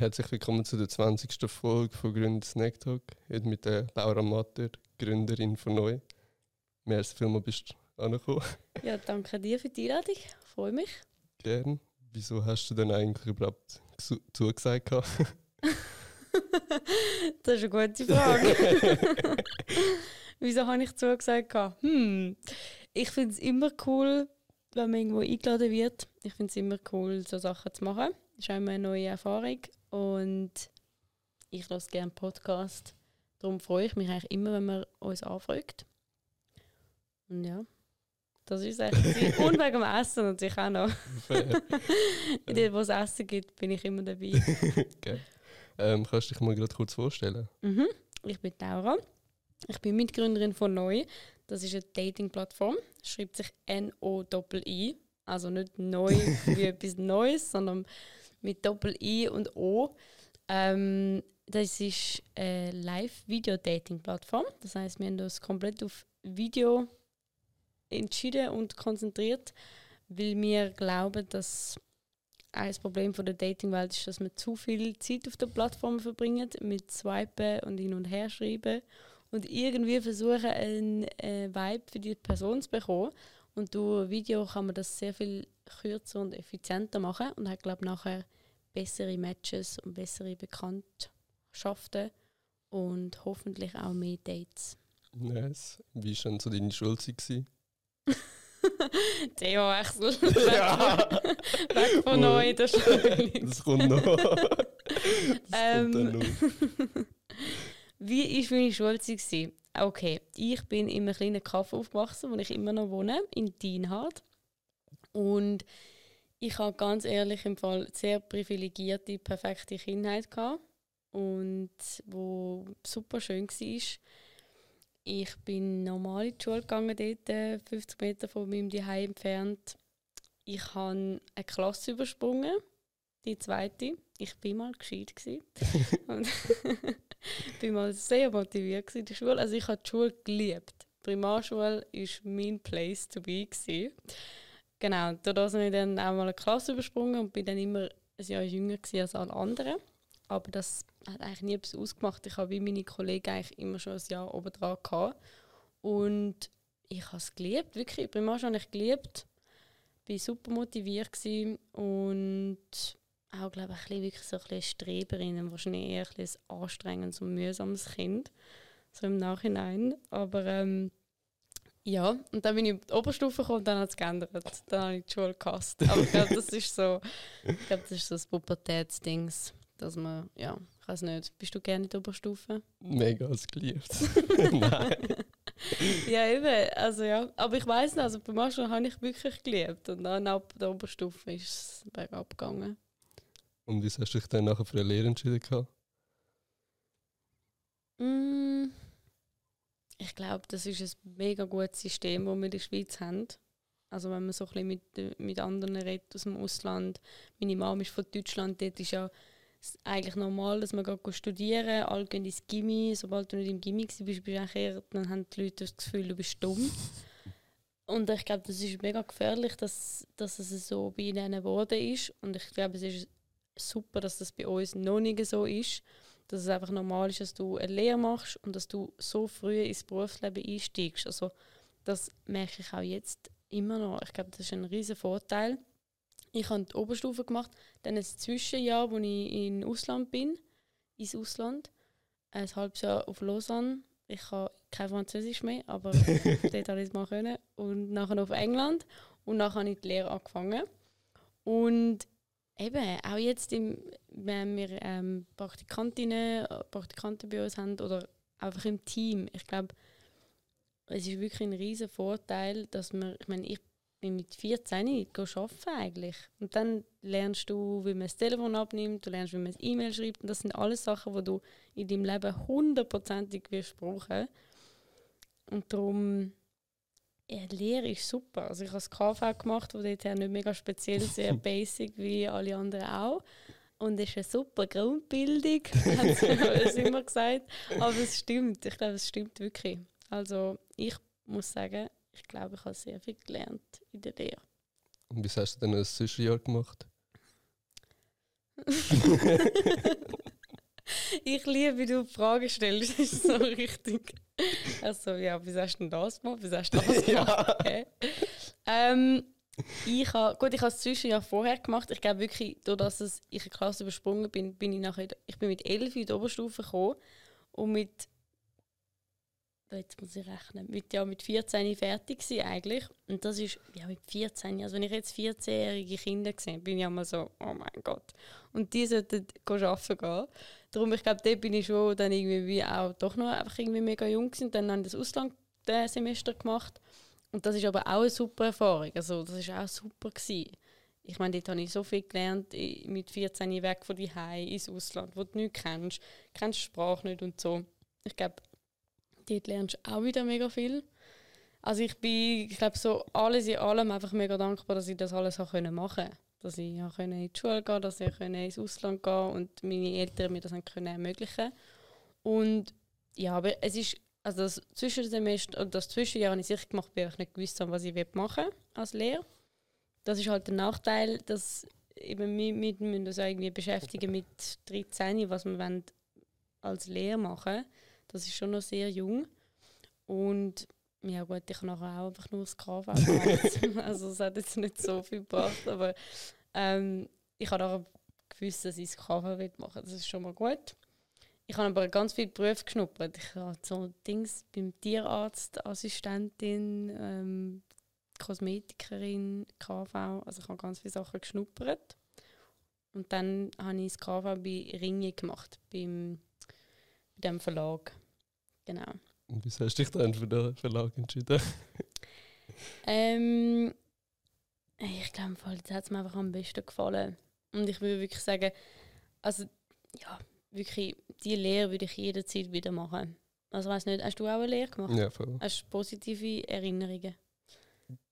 Herzlich willkommen zu der 20. Folge von Gründer Snack Talk. Heute mit der Laura Matter, Gründerin von Neu. Merci vielmals bist du angekommen. Ja, danke dir für die Einladung. Ich freue mich. Gern. Wieso hast du denn eigentlich überhaupt zu- zugesagt? Das ist eine gute Frage. Wieso habe ich zugesagt? Hm. Ich finde es immer cool, wenn man irgendwo eingeladen wird. Ich finde es immer cool, so Sachen zu machen. Das ist auch immer eine neue Erfahrung. Und ich höre gerne Podcast. Darum freue ich mich eigentlich immer, wenn man uns anfragt. Und ja, das ist eigentlich. Und wegen dem Essen natürlich auch noch. Fair. Dort, wo es Essen gibt, bin ich immer dabei. Geil. ähm, kannst du dich mal gerade kurz vorstellen? Mhm. Ich bin Laura. Ich bin Mitgründerin von Neu. Das ist eine Dating-Plattform. Schreibt sich N-O-I. Also nicht neu wie etwas Neues, sondern mit Doppel-I und O. Ähm, das ist eine Live-Video-Dating-Plattform. Das heißt, wir haben uns komplett auf Video entschieden und konzentriert, weil wir glauben, dass ein Problem von der Dating-Welt ist, dass man zu viel Zeit auf der Plattform verbringt mit Swipen und hin und her schreiben und irgendwie versuchen, einen äh, Vibe für die Person zu bekommen. Und durch Video kann man das sehr viel kürzer und effizienter machen und hat, glaube ich, nachher bessere Matches und bessere Bekanntschaften und hoffentlich auch mehr Dates. Nice. Wie war denn so deine Schulzeit? gewesen? Theo-Wechsel. Ja. Weg von neu, das ist Das kommt noch. Das Ähm. kommt noch. Wie war meine Schulzeit? Okay, ich bin in einem kleinen Kaff aufgewachsen, wo ich immer noch wohne, in Dienhard. Und ich habe ganz ehrlich im Fall sehr privilegierte, perfekte Kindheit gehabt und wo super schön war. Ich bin normal in die Schule gegangen, dort, äh, 50 Meter von meinem Zuhause entfernt. Ich habe eine Klasse übersprungen, die zweite. Ich bin mal gescheit gewesen. und bin mal sehr motiviert in der Schule. Also ich habe die Schule geliebt. Die Primarschule war mein Place to be. Gewesen. Genau, dadurch habe ich dann auch mal eine Klasse übersprungen und bin dann immer ein Jahr jünger als alle anderen. Aber das hat eigentlich nie etwas ausgemacht. Ich habe wie meine Kollegen eigentlich immer schon ein Jahr oben dran gehabt. Und ich habe es geliebt, wirklich. Primarschule habe ich geliebt. Bin super motiviert und auch, glaube ich, ein bisschen, wirklich so ein bisschen Streberin und wahrscheinlich eher ein, bisschen ein anstrengendes und mühsames Kind. So im Nachhinein. Aber ähm, ja, und dann bin ich in die Oberstufe gekommen und dann hat es geändert. Dann habe ich die Schule gehasst. Aber ich glaube, das ist so, ich glaube, das ist so das Pubertätsdings, dass man, ja, ich weiß nicht, bist du gerne in der Oberstufe? Mega als geliebt. Nein. ja, eben, also ja. Aber ich weiß nicht, also bei Marschall habe ich wirklich geliebt und dann ab der Oberstufe ist es bergab gegangen. Und wieso hast du dich dann nachher für eine Lehre entschieden? gehabt? Mm, Ich glaube, das ist ein mega gutes System, das wir in der Schweiz haben. Also wenn man so ein bisschen mit, mit anderen redet aus dem Ausland. Meine Mama ist von Deutschland, dort ist ja eigentlich normal, dass man geht studieren alle gehen ins Gimmi. Sobald du nicht im Gimmi warst, bist du eigentlich eher, dann haben die Leute das Gefühl, du bist dumm. Und ich glaube, das ist mega gefährlich, dass, dass es so bei ihnen geworden ist. Und ich glaube, es ist super, dass das bei uns noch nicht so ist dass es einfach normal ist, dass du eine Lehre machst und dass du so früh ins Berufsleben einsteigst. Also das merke ich auch jetzt immer noch. Ich glaube, das ist ein riesen Vorteil. Ich habe die Oberstufe gemacht, dann ein Zwischenjahr, wo ich in Ausland bin, ins Ausland, ein halbes Jahr auf Lausanne. Ich kann kein Französisch mehr, aber dort habe ich es mal können. Und nachher auf England und nachher habe ich die Lehre angefangen. Und Eben, auch jetzt, im, wenn wir ähm, Praktikantinnen, Praktikanten bei uns haben oder einfach im Team, ich glaube, es ist wirklich ein riesen Vorteil, dass man, ich meine, ich bin mit 14 nicht arbeiten eigentlich. Und dann lernst du, wie man das Telefon abnimmt, du lernst, wie man ein E-Mail schreibt. Und das sind alles Sachen, die du in deinem Leben hundertprozentig wirst brauchen. Und darum, ja, die Lehre ist super. Also ich habe das KV gemacht, wo dort nicht mega speziell, sehr basic wie alle anderen auch. Und es ist eine super Grundbildung, hat sie immer gesagt. Aber es stimmt, ich glaube, es stimmt wirklich. Also ich muss sagen, ich glaube, ich habe sehr viel gelernt in der Lehre. Und wieso hast du dann ein Zwischenjahr gemacht? ich liebe, wie du Fragen stellst. Das ist so richtig. Also, ja, wie hast du denn das gemacht? Wie hast du das gemacht? Okay. Ähm, ich habe, gut, ich habe es Zwischenjahr vorher gemacht. Ich glaube wirklich, dadurch, dass ich eine Klasse übersprungen bin, bin ich nachher, ich bin mit 11 in die Oberstufe gekommen und mit jetzt muss ich rechnen, mit, ja, mit 14 fertig war eigentlich. Und das ist, ja, mit 14, also wenn ich jetzt 14-jährige Kinder sehe, bin ich immer so, oh mein Gott. Und die sollten arbeiten gehen. Darum, ich glaube, dort bin ich schon dann irgendwie auch doch noch einfach irgendwie mega jung gewesen. Und dann habe ich das Auslandssemester gemacht. Und das ist aber auch eine super Erfahrung. Also das war auch super. Gewesen. Ich meine, dort habe ich so viel gelernt, mit 14 weg von die ins Ausland, wo du nichts kennst, kennst die Sprache nicht und so. Ich glaube, dort lernst du auch wieder mega viel. Also ich bin, ich glaube, so alles in allem einfach mega dankbar, dass ich das alles machen konnte. Dass ich ja, in die Schule gehen dass ich ins Ausland gehen und meine Eltern mir das können ermöglichen Und ja, aber es ist, also das Zwischensemester, das Zwischenjahr habe ich sicher gemacht, weil ich nicht gewusst habe, was ich machen will als Lehrer. Das ist halt der Nachteil, dass eben wir, wir müssen uns irgendwie beschäftigen mit 13, was wir als Lehrer machen. Das ist schon noch sehr jung. Und ja gut, ich habe nachher auch einfach nur das KV Also es hat jetzt nicht so viel gebracht, aber ähm, ich habe auch gewusst, dass ich das KV machen will. Das ist schon mal gut. Ich habe aber ganz viele Berufe geschnuppert. Ich habe so Dings beim Tierarzt, Assistentin, ähm, Kosmetikerin, KV. Also ich habe ganz viele Sachen geschnuppert. Und dann habe ich das KV bei Ringe gemacht, beim, bei dem Verlag. Genau. Und wieso hast du dich dann für den Verlag entschieden? ähm, ich glaube, das hat es mir einfach am besten gefallen. Und ich würde wirklich sagen, also ja, wirklich, die Lehre würde ich jederzeit wieder machen. Also weiß nicht, hast du auch eine Lehre gemacht? Ja, voll. Hast du positive Erinnerungen?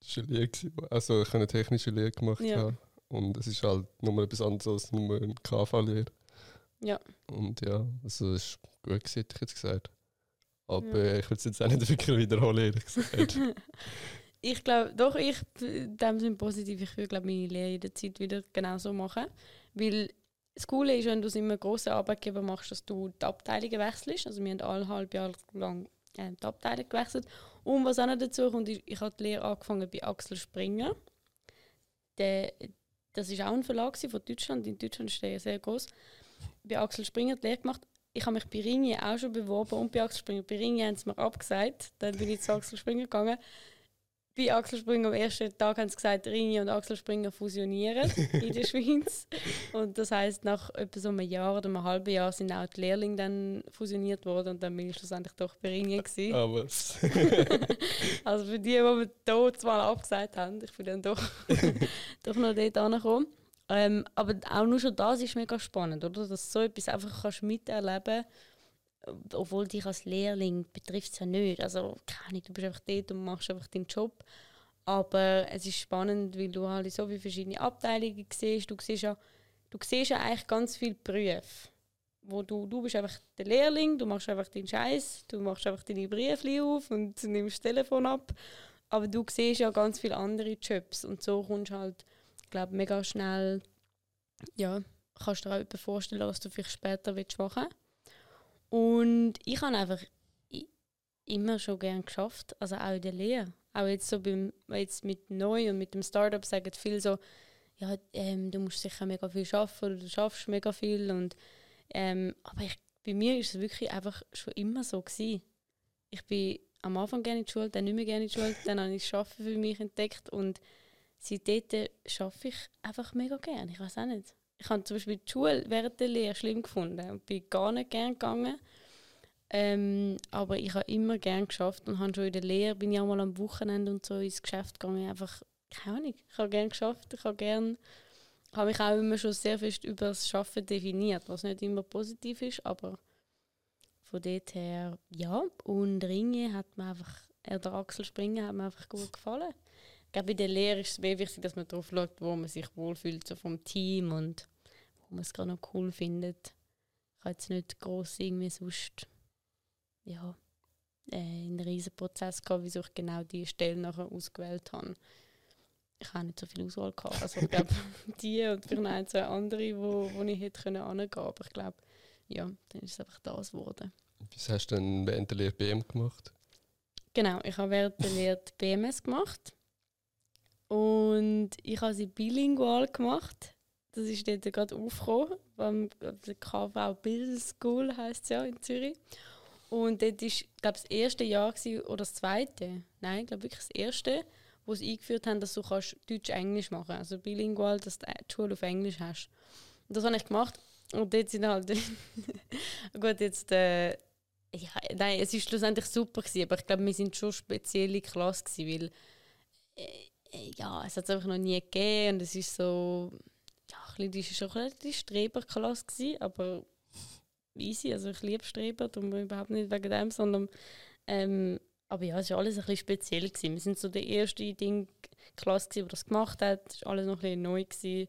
Das war eine Lehre. Also ich habe eine technische Lehre gemacht. Ja. Und es ist halt nochmal etwas anderes als nur eine KV-Lehre. Ja. Und ja, also es ist gut hätte ich jetzt gesagt. Aber ja. ich würde es jetzt auch nicht wirklich wiederholen, ehrlich gesagt. ich glaube, doch, ich, dem sind positiv. Ich würde, glaube meine Lehre jederzeit wieder genauso machen. Weil das Coole ist, wenn du es immer grossen Arbeitgeber machst, dass du die Abteilungen wechselst. Also wir haben alle halb Jahr lang äh, die Abteilung gewechselt. Und was auch noch dazu kommt, ich, ich habe die Lehre angefangen bei Axel Springer. Der, das war auch ein Verlag von Deutschland. In Deutschland ist der sehr groß. Bei Axel Springer die Lehre gemacht ich habe mich bei Ringi auch schon beworben und bei Axel Springer. Bei Ringi haben sie mir abgesagt. Dann bin ich zu Axel Springer gegangen. Bei Axel Springer am ersten Tag haben sie gesagt, Ringi und Axel Springer fusionieren in der Schweiz. Und das heisst, nach etwa so einem Jahr oder einem halben Jahr sind auch die Lehrlinge dann fusioniert worden und dann bin ich schlussendlich doch bei Ringi gewesen. Aber also für die, die mir dort zwar abgesagt haben, ich bin dann doch, doch noch dort angekommen. Ähm, aber auch nur schon das ist mega spannend, oder? Dass du so etwas einfach kannst miterleben obwohl dich als Lehrling betrifft es ja nicht. Also, keine du bist einfach dort und machst einfach deinen Job. Aber es ist spannend, weil du halt so viele verschiedene Abteilungen siehst. Du siehst ja, du siehst ja eigentlich ganz viele Berufe. Wo du, du bist einfach der Lehrling, du machst einfach deinen Scheiß, du machst einfach deine Briefe auf und nimmst das Telefon ab. Aber du siehst ja ganz viele andere Jobs und so kommst halt glaube mega schnell, ja, kannst du dir auch vorstellen, was du vielleicht später willst machen Und ich habe einfach immer schon gerne geschafft, also auch in der Lehre. Auch jetzt so beim, jetzt mit neu und mit dem Startup sagen viele so, ja, ähm, du musst sicher mega viel arbeiten oder du schaffst mega viel. Und, ähm, aber ich, bei mir ist es wirklich einfach schon immer so gewesen. Ich bin am Anfang gerne in die Schule, dann nicht mehr gerne in die Schule, dann habe ich das Arbeiten für mich entdeckt und seitdem arbeite ich einfach mega gerne. Ich weiß auch nicht. Ich habe zum Beispiel die Schule während der Lehre schlimm gefunden und bin gar nicht gerne gegangen. Ähm, aber ich habe immer gerne geschafft und habe schon in der Lehre bin ich auch mal am Wochenende und so ins Geschäft gegangen. Einfach, keine Ahnung, ich habe gerne geschafft. Ich habe gerne, habe mich auch immer schon sehr fest über das Schaffen definiert, was nicht immer positiv ist, aber von dort her ja. Und Ringe hat mir einfach, äh, der Axel Springer hat mir einfach gut gefallen ich glaube, in der Lehre ist es mehr wichtig, dass man darauf schaut, wo man sich wohlfühlt, so vom Team und wo man es gerade noch cool findet. Ich habe jetzt nicht gross irgendwie sonst ja, äh, einen riesen Prozess gehabt, wieso ich genau diese Stelle nachher ausgewählt habe. ich habe nicht so viel Auswahl gehabt. Also ich glaube, die und vielleicht noch ein, zwei andere, wo, wo ich hätte können angehen können. Aber ich glaube, ja, dann ist es einfach das geworden. Was hast du denn während der Lehre BM gemacht? Genau, ich habe während der Lehre die BMS gemacht. Und ich habe sie bilingual gemacht. Das ist dort gerade aufgekommen, der KV Business School heisst es ja in Zürich. Und dort war, glaube das erste Jahr gewesen, oder das zweite, nein, ich glaube wirklich das erste, wo sie eingeführt haben, dass du Deutsch-Englisch machen kannst. Also bilingual, dass du die Schule auf Englisch hast. Und das habe ich gemacht. Und dort sind halt. gut, jetzt. Äh, ja, nein, es war schlussendlich super, gewesen, aber ich glaube, wir sind schon spezielle Klasse, gewesen, weil. Äh, ja, es hat es einfach noch nie gegeben und es ist so. Ja, ein bisschen, schon eine Streberklasse, gewesen, aber easy. Also ich liebe Streber, darum überhaupt nicht wegen dem, sondern. Ähm, aber ja, es war alles ein bisschen speziell. Gewesen. Wir sind so der erste Ding Klasse, die das gemacht hat. Es war alles noch ein bisschen neu. Gewesen.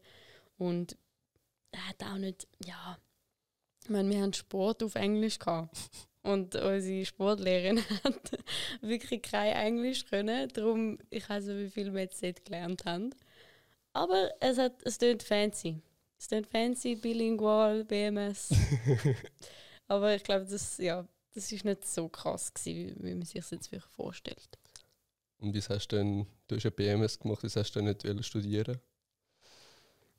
Und hat auch nicht, ja, ich meine, wir haben Sport auf Englisch gehabt. Und unsere Sportlehrerin hat wirklich kein Englisch können. Darum, ich weiß nicht, wie viel wir jetzt dort gelernt haben. Aber es, hat, es klingt fancy. Es klingt fancy, bilingual, BMS. Aber ich glaube, das, ja, das ist nicht so krass gewesen, wie, wie man sich das jetzt wirklich vorstellt. Und wie hast du denn, du hast ja BMS gemacht, was hast du denn nicht studieren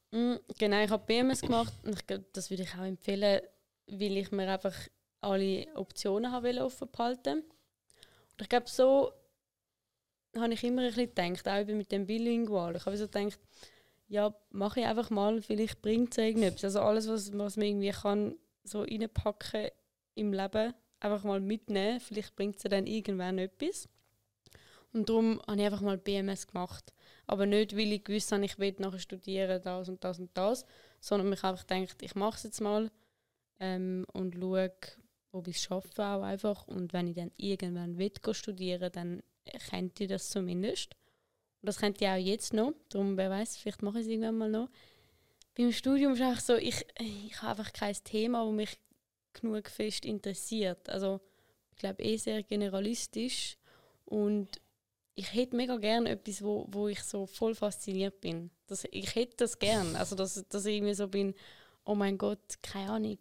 mm, Genau, ich habe BMS gemacht und ich glaube, das würde ich auch empfehlen, weil ich mir einfach alle Optionen habe offen behalten Und ich glaube, so habe ich immer ein bisschen gedacht, auch mit dem Bilingual. Ich habe so gedacht, ja, mache ich einfach mal, vielleicht bringt es irgendetwas. Also alles, was, was man irgendwie kann, so reinpacken im Leben, einfach mal mitnehmen. Vielleicht bringt es dann irgendwann etwas. Und darum habe ich einfach mal BMS gemacht. Aber nicht, weil ich gewusst habe, ich will nachher studieren, das und das und das, sondern mich einfach gedacht, ich mache es jetzt mal ähm, und schaue, ob ich es schaffe auch einfach. Und wenn ich dann irgendwann will studieren, dann kennt ihr das zumindest. Und das kennt ihr auch jetzt noch. Darum, wer weiß, vielleicht mache ich es irgendwann mal noch. Beim Studium ist einfach so, ich, ich habe einfach kein Thema, das mich genug fest interessiert. Also ich glaube eh sehr generalistisch und ich hätte mega gerne etwas, wo, wo ich so voll fasziniert bin. Das, ich hätte das gern, also dass, dass ich irgendwie so bin, oh mein Gott, keine Ahnung,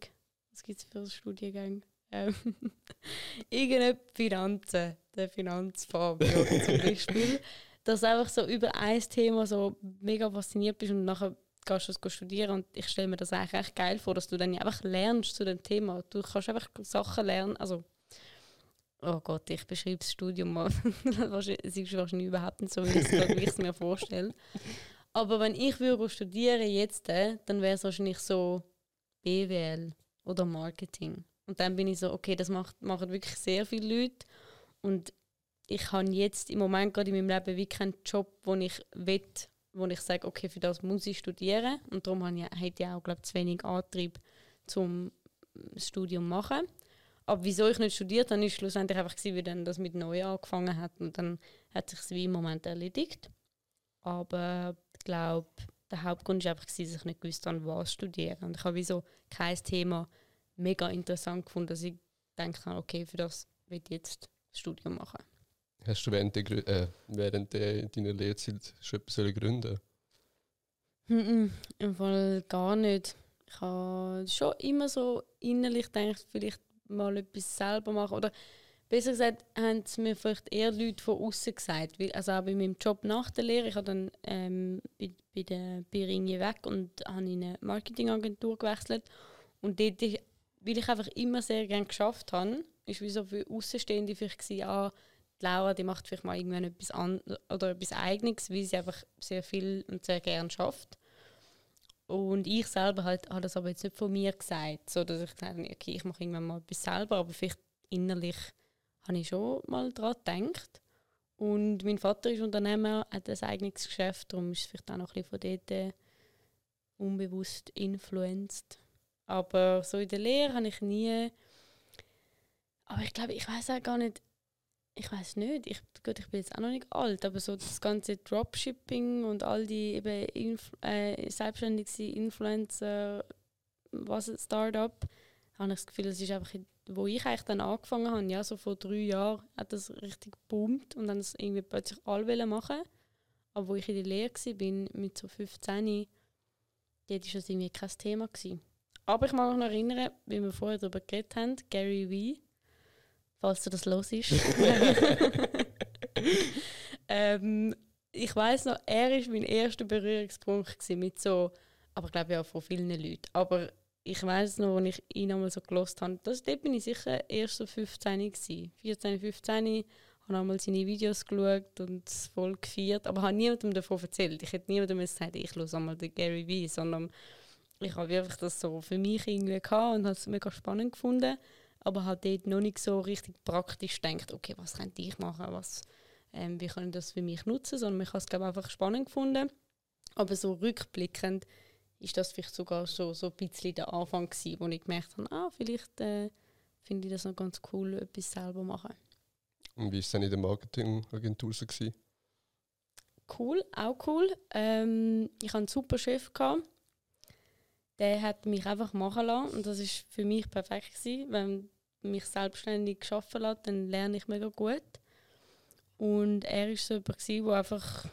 was gibt es für einen Studiengang? Ähm, irgendeine Finanzen, der Finanzfabio zum Beispiel. Dass du einfach so über ein Thema so mega fasziniert bist und nachher gehst du es studieren und ich stelle mir das eigentlich echt geil vor, dass du dann einfach lernst zu dem Thema. Du kannst einfach Sachen lernen, also oh Gott, ich beschreibe das Studium mal. es ist wahrscheinlich überhaupt nicht so, wie ich es mir vorstelle. Aber wenn ich würde studieren jetzt, äh, dann wäre es wahrscheinlich so BWL oder Marketing. Und dann bin ich so, okay, das macht, machen wirklich sehr viele Leute. Und ich habe jetzt im Moment gerade in meinem Leben wie keinen Job, wo ich will, wo ich sage, okay, für das muss ich studieren. Und darum habe ich, hätte ich auch, glaube zu wenig Antrieb zum Studium machen. Aber wieso ich nicht studiert habe, ist schlussendlich einfach gewesen, wie dann das mit neu angefangen hat. Und dann hat sich wie im Moment erledigt. Aber ich glaube, der Hauptgrund war einfach, dass ich nicht gewusst habe, was studieren. Und ich habe wie so kein Thema mega interessant gefunden, dass ich habe, okay, für das will ich jetzt das Studium machen. Hast du während, der, äh, während der, deiner Lehrzeit schon etwas gründen mm Im Fall gar nicht. Ich habe schon immer so innerlich gedacht, vielleicht mal etwas selber machen. Oder besser gesagt, haben es mir vielleicht eher Leute von außen gesagt. Weil, also auch bei meinem Job nach der Lehre, ich habe dann ähm, bei, bei der Biringi weg und habe in eine Marketingagentur gewechselt. Und dort, weil ich einfach immer sehr gerne geschafft habe, ist wie so für Außenstehende vielleicht gewesen, ah, die Laura, die macht vielleicht mal irgendwann etwas an oder etwas Eigenes, weil sie einfach sehr viel und sehr gern schafft. Und ich selber halt, habe das aber jetzt nicht von mir gesagt, so dass ich gesagt habe, okay, ich mache irgendwann mal etwas selber, aber vielleicht innerlich habe ich schon mal daran gedacht. Und mein Vater ist Unternehmer, hat ein eigenes Geschäft, darum ist es vielleicht auch noch ein bisschen von dort äh, unbewusst influenced. Aber so in der Lehre habe ich nie. Aber ich glaube, ich weiß auch gar nicht, ich weiß nicht, ich, gut, ich bin jetzt auch noch nicht alt, aber so das ganze Dropshipping und all die eben Inf äh, selbstständige Influencer, was ein Startup, habe ich das Gefühl, das ist einfach, wo ich eigentlich dann angefangen habe, ja, so vor drei Jahren hat das richtig geboomt und dann es irgendwie plötzlich alle machen. Aber wo ich in der Lehre war, mit so 15, dort war das irgendwie kein Thema. Gewesen. Aber ich mag mich noch erinnern, wie wir vorher darüber geredet haben, Gary Vee, falls du das los ist. ähm, ich weiß noch, er war mein erster Berührungspunkt mit so, aber ich glaube ja von vielen Leuten. Aber ich weiß noch, als ich ihn einmal so gelost habe, das, dort bin ich sicher erst so 15 gewesen. 14, 15 habe einmal seine Videos geschaut und es voll gefeiert, aber habe niemandem davon erzählt. Ich hätte niemandem gesagt, ich höre einmal den Gary Vee, sondern ich habe wirklich das so für mich irgendwie gehabt und habe es mega spannend gefunden, aber habe dort noch nicht so richtig praktisch gedacht, okay, was könnte ich machen, was, ähm, wie kann ich das für mich nutzen, sondern ich habe es glaube einfach spannend gefunden. Aber so rückblickend ist das vielleicht sogar so, so ein bisschen der Anfang gewesen, wo ich gemerkt habe, ah, vielleicht äh, finde ich das noch ganz cool, etwas selber machen. Und wie war es dann in der Marketingagentur so? Gewesen? Cool, auch cool. Ähm, ich hatte einen super Chef. Gehabt. Der hat mich einfach machen lassen und das war für mich perfekt. Gewesen. Wenn mich selbstständig arbeiten lässt, dann lerne ich mega gut. Und er war so jemand, der einfach,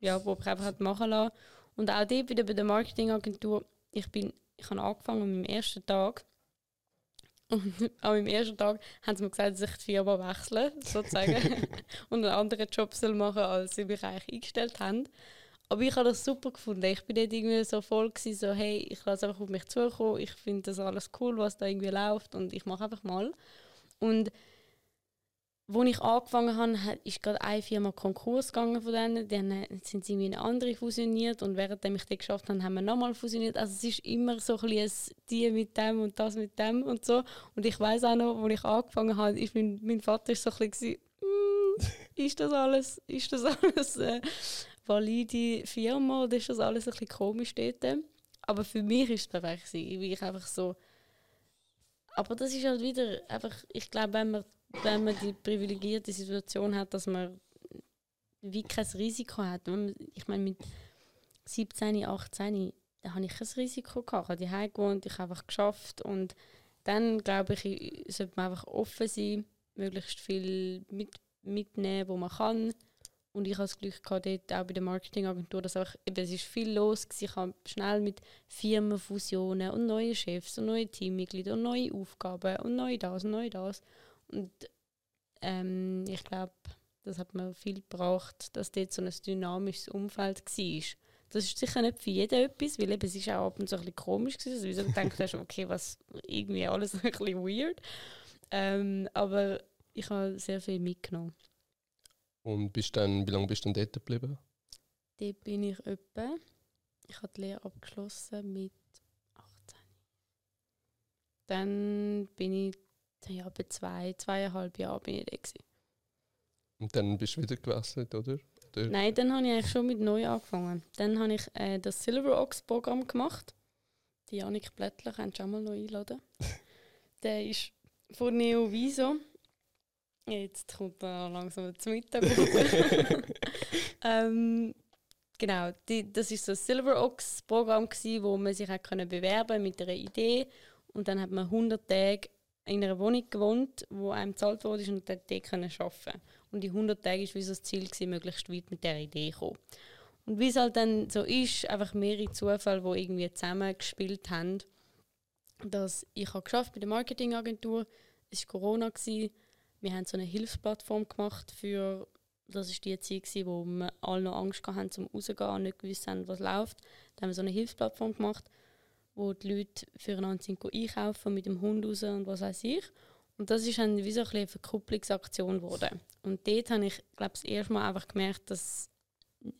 ja, wo mich einfach machen lassen Und auch dort wieder bei der Marketingagentur, ich, bin, ich habe angefangen mit meinem ersten Tag und an meinem ersten Tag haben sie mir gesagt, dass ich die Firma wechsle, sozusagen, und einen anderen Job soll machen als sie mich eigentlich eingestellt haben. Aber ich habe das super gefunden. Ich bin dort irgendwie so voll gewesen, so hey, ich lasse einfach auf mich zukommen, ich finde das alles cool, was da irgendwie läuft und ich mache einfach mal. Und als ich angefangen habe, ist gerade eine Firma Konkurs gegangen von denen. Dann sind sie in eine andere fusioniert und währenddem ich das geschafft habe, haben wir nochmal fusioniert. Also es ist immer so ein bisschen die mit dem und das mit dem und so. Und ich weiß auch noch, als ich angefangen habe, ist mein, mein Vater ist so ein bisschen mm, ist das alles, ist das alles äh, valide Firma oder ist das alles ein bisschen komisch dort? Aber für mich ist es perfekt wie ich einfach so aber das ist halt wieder einfach, ich glaube, wenn man wenn man die privilegierte Situation hat, dass man wie kein Risiko hat. Ich meine, mit 17, 18 da habe ich kein Risiko gehabt. Ich habe daheim gewohnt, ich habe einfach geschafft und dann glaube ich, sollte man einfach offen sein, möglichst viel mit, mitnehmen, wo man kann. Und ich habe das Glück gehabt, dort auch bei der Marketingagentur, dass auch, es ist viel los war. Ich habe schnell mit Firmenfusionen und neuen Chefs und neue Teammitglieder und neue Aufgaben und neu das und neu das. Und ähm, ich glaube, das hat man viel gebraucht, dass dort so ein dynamisches Umfeld war. Das ist sicher nicht für jeden etwas, weil eben, es ist auch ab und zu ein bisschen komisch gewesen. Also, wie du gedacht hast, okay, was irgendwie alles ein bisschen weird. Ähm, aber ich habe sehr viel mitgenommen. Und bist dann, wie lange bist du dort geblieben? Dort bin ich etwa. Ich habe die Lehre abgeschlossen mit 18. Dann bin ich ja, bei zwei, zweieinhalb Jahren bin ich da. Gewesen. Und dann bist du wieder gewechselt, oder? oder? Nein, dann habe ich eigentlich schon mit neu angefangen. Dann habe ich äh, das Silver Ox Programm gemacht. Die Janik Blättler kannst du auch mal noch einladen. Der ist von Neo Viso. Jetzt kommt er langsam zum Mittag. ähm, genau, die, das ist so ein Silver Ox Programm wo man sich auch bewerben mit einer Idee und dann hat man 100 Tage in einer Wohnung gewohnt, wo einem gezahlt wurde und dort arbeiten konnte. Und die 100 Tage war wie so das Ziel, gewesen, möglichst weit mit dieser Idee zu kommen. Und wie es halt dann so ist, einfach mehrere Zufälle, die irgendwie zusammengespielt haben, dass ich habe geschafft bei der Marketingagentur, es war Corona, gewesen. Wir haben so eine Hilfsplattform gemacht für, das war die Zeit, gewesen, wo wir alle noch Angst hatten, zum rausgehen und nicht gewusst haben, was läuft. Da haben wir so eine Hilfsplattform gemacht wo die Leute füreinander sind einkaufen mit dem Hund raus und was weiß ich. Und das ist dann wie so eine Verkupplungsaktion geworden. Und dort habe ich, glaube das erste Mal einfach gemerkt, dass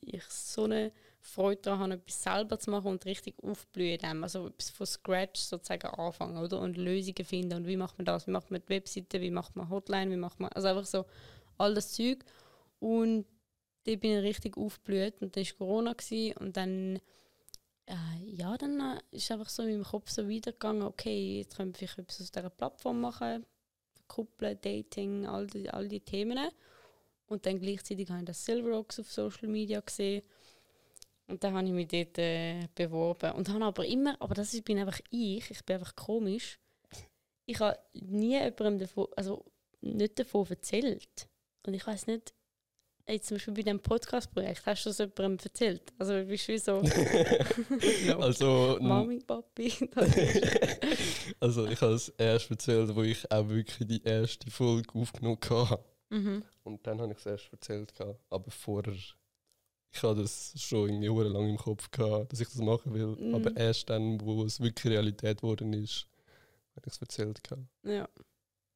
ich so eine Freude daran habe, etwas selber zu machen und richtig aufblühen dem. Also etwas von Scratch sozusagen anfangen, oder? Und Lösungen finden. Und wie macht man das? Wie macht man die Webseite? Wie macht man Hotline? Wie macht man... Also einfach so all das Zeug. Und da bin ich richtig aufgeblüht. Und dann war Corona. Gewesen, und dann äh, ja, dann äh, ist einfach so in meinem Kopf so weitergegangen, okay, jetzt können wir etwas aus dieser Plattform machen, Kuppeln, Dating, all die, all die Themen. Und dann gleichzeitig habe ich das Silverrocks auf Social Media gesehen. Und dann habe ich mich dort äh, beworben. Und habe aber immer, aber das bin einfach ich, ich bin einfach komisch. Ich habe nie jemandem davon, also nicht davon erzählt. Und ich weiß nicht, jetzt zum Beispiel bei diesem Podcast-Projekt, hast du das jemandem erzählt? Also bist du wie so ja. also, Mami, Papi? also ich habe es erst erzählt, wo ich auch wirklich die erste Folge aufgenommen habe. Mhm. Und dann habe ich es erst erzählt. Aber vorher, ich hatte das schon irgendwie lange im Kopf gehabt, dass ich das machen will. Mhm. Aber erst dann, wo es wirklich Realität geworden ist, habe ich es erzählt. Gehabt. Ja.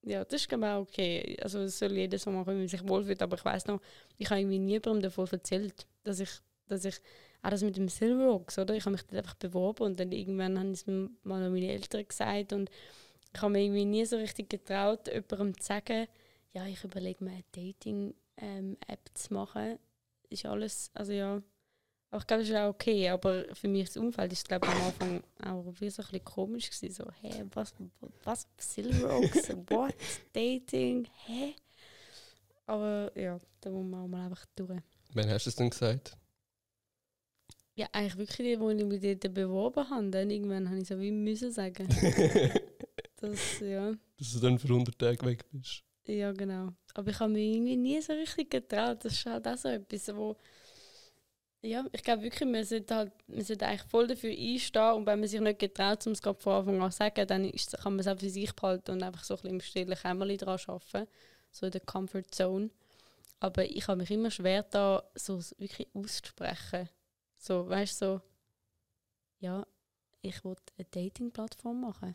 Ja, das ist glaube auch okay. Also es soll jeder so machen, wie man sich wohlfühlt. Aber ich weiß noch, ich habe irgendwie niemandem davon erzählt, dass ich, dass ich auch das mit dem Silver Rocks, oder? Ich habe mich dort einfach beworben und dann irgendwann haben es mir mal meine Eltern gesagt und ich habe mir irgendwie nie so richtig getraut, jemandem zu sagen, ja, ich überlege mir eine Dating-App ähm, zu machen. Ist alles, also ja, aber ich glaube, das ist auch okay. Aber für mich das Umfeld ist glaube ich am Anfang auch wie so ein bisschen komisch gewesen. So, hä, was, was, Silver Oaks, what, Dating, hä? Aber ja, da muss man auch mal einfach durch. Wann hast du es denn gesagt? Ja, eigentlich wirklich die, wo ich mich dort beworben habe. Dann irgendwann habe ich so wie müssen sagen. das, ja. Dass du dann für 100 Tage weg bist. Ja, genau. Aber ich habe mich irgendwie nie so richtig getraut. Das ist halt auch so etwas, wo ja, ich glaube wirklich, man sollte, halt, man sollte eigentlich voll dafür einstehen und wenn man sich nicht getraut, um es von Anfang an zu sagen, dann ist, kann man es auch für sich behalten und einfach so ein bisschen im stillen Kämmerchen dran arbeiten, so in der Comfort Zone. Aber ich habe mich immer schwer da so wirklich auszusprechen. So, weißt du, so, ja, ich wollte eine Dating-Plattform machen.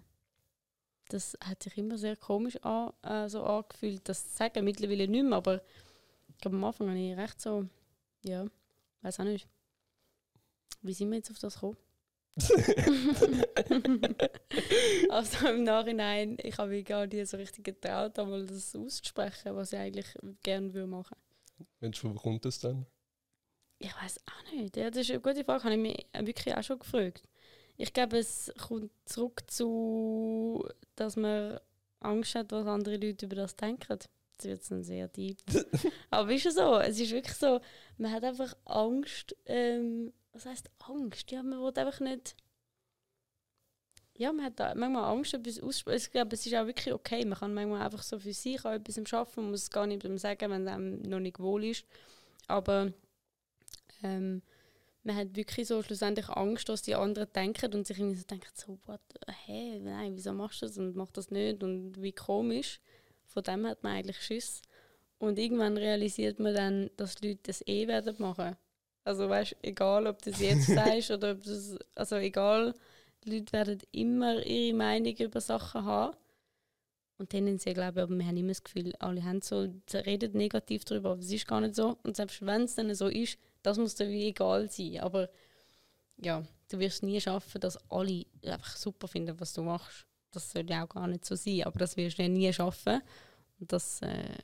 Das hat sich immer sehr komisch an, äh, so angefühlt, das zu sagen. Mittlerweile nicht mehr, aber ich glaube, am Anfang habe ich recht so, ja, Weiß auch nicht. Wie sind wir jetzt auf das gekommen? also im Nachhinein, ich habe mich gar nicht so richtig getraut, einmal das auszusprechen, was ich eigentlich gerne würde machen. Mensch, wo kommt das dann? Ich weiß auch nicht. Ja, das ist eine gute Frage, habe ich mich wirklich auch schon gefragt. Ich glaube, es kommt zurück zu, dass man Angst hat, was andere Leute über das denken jetzt wird es dann sehr deep. Aber ist ja so, es ist wirklich so, man hat einfach Angst, ähm, was heißt Angst? Ja, man will einfach nicht. Ja, man hat manchmal Angst, etwas aussprechen. Ich glaube, es ist auch wirklich okay. Man kann manchmal einfach so für sich auch etwas arbeiten, man muss es gar nicht sagen, wenn es einem noch nicht wohl ist. Aber ähm, man hat wirklich so schlussendlich Angst, was die anderen denken und sich irgendwie so denken, so, what, hä, nein, wieso machst du das und mach das nicht und wie komisch. Von dem hat man eigentlich Schiss. Und irgendwann realisiert man dann, dass die Leute das eh werden machen. Also weißt, egal ob du das jetzt sagst oder ob das, also egal, die Leute werden immer ihre Meinung über Sachen haben. Und tendenziell glaube ich, aber wir haben immer das Gefühl, alle haben so, reden negativ darüber, aber es ist gar nicht so. Und selbst wenn es dann so ist, das muss dir wie egal sein. Aber ja, du wirst nie schaffen, dass alle einfach super finden, was du machst das soll ja auch gar nicht so sein, aber das wirst du nie schaffen. Und das äh,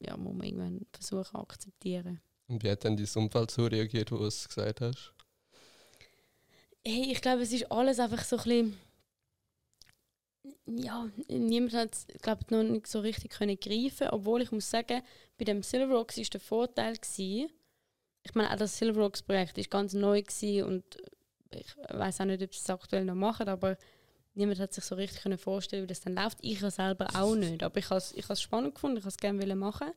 ja, muss man irgendwann versuchen zu akzeptieren. Und wie hat denn dein Umfeld so reagiert, wo du es gesagt hast? Hey, ich glaube, es ist alles einfach so ein bisschen ja, niemand hat es noch nicht so richtig können greifen obwohl ich muss sagen, bei dem Silver Rocks war der Vorteil, gewesen, ich meine, auch das Silver Rocks Projekt war ganz neu und ich weiß auch nicht, ob sie es aktuell noch machen, aber niemand hat sich so richtig können vorstellen, wie das dann läuft. Ich selber auch nicht, aber ich habe es ich spannend gefunden, ich wollte es gerne machen.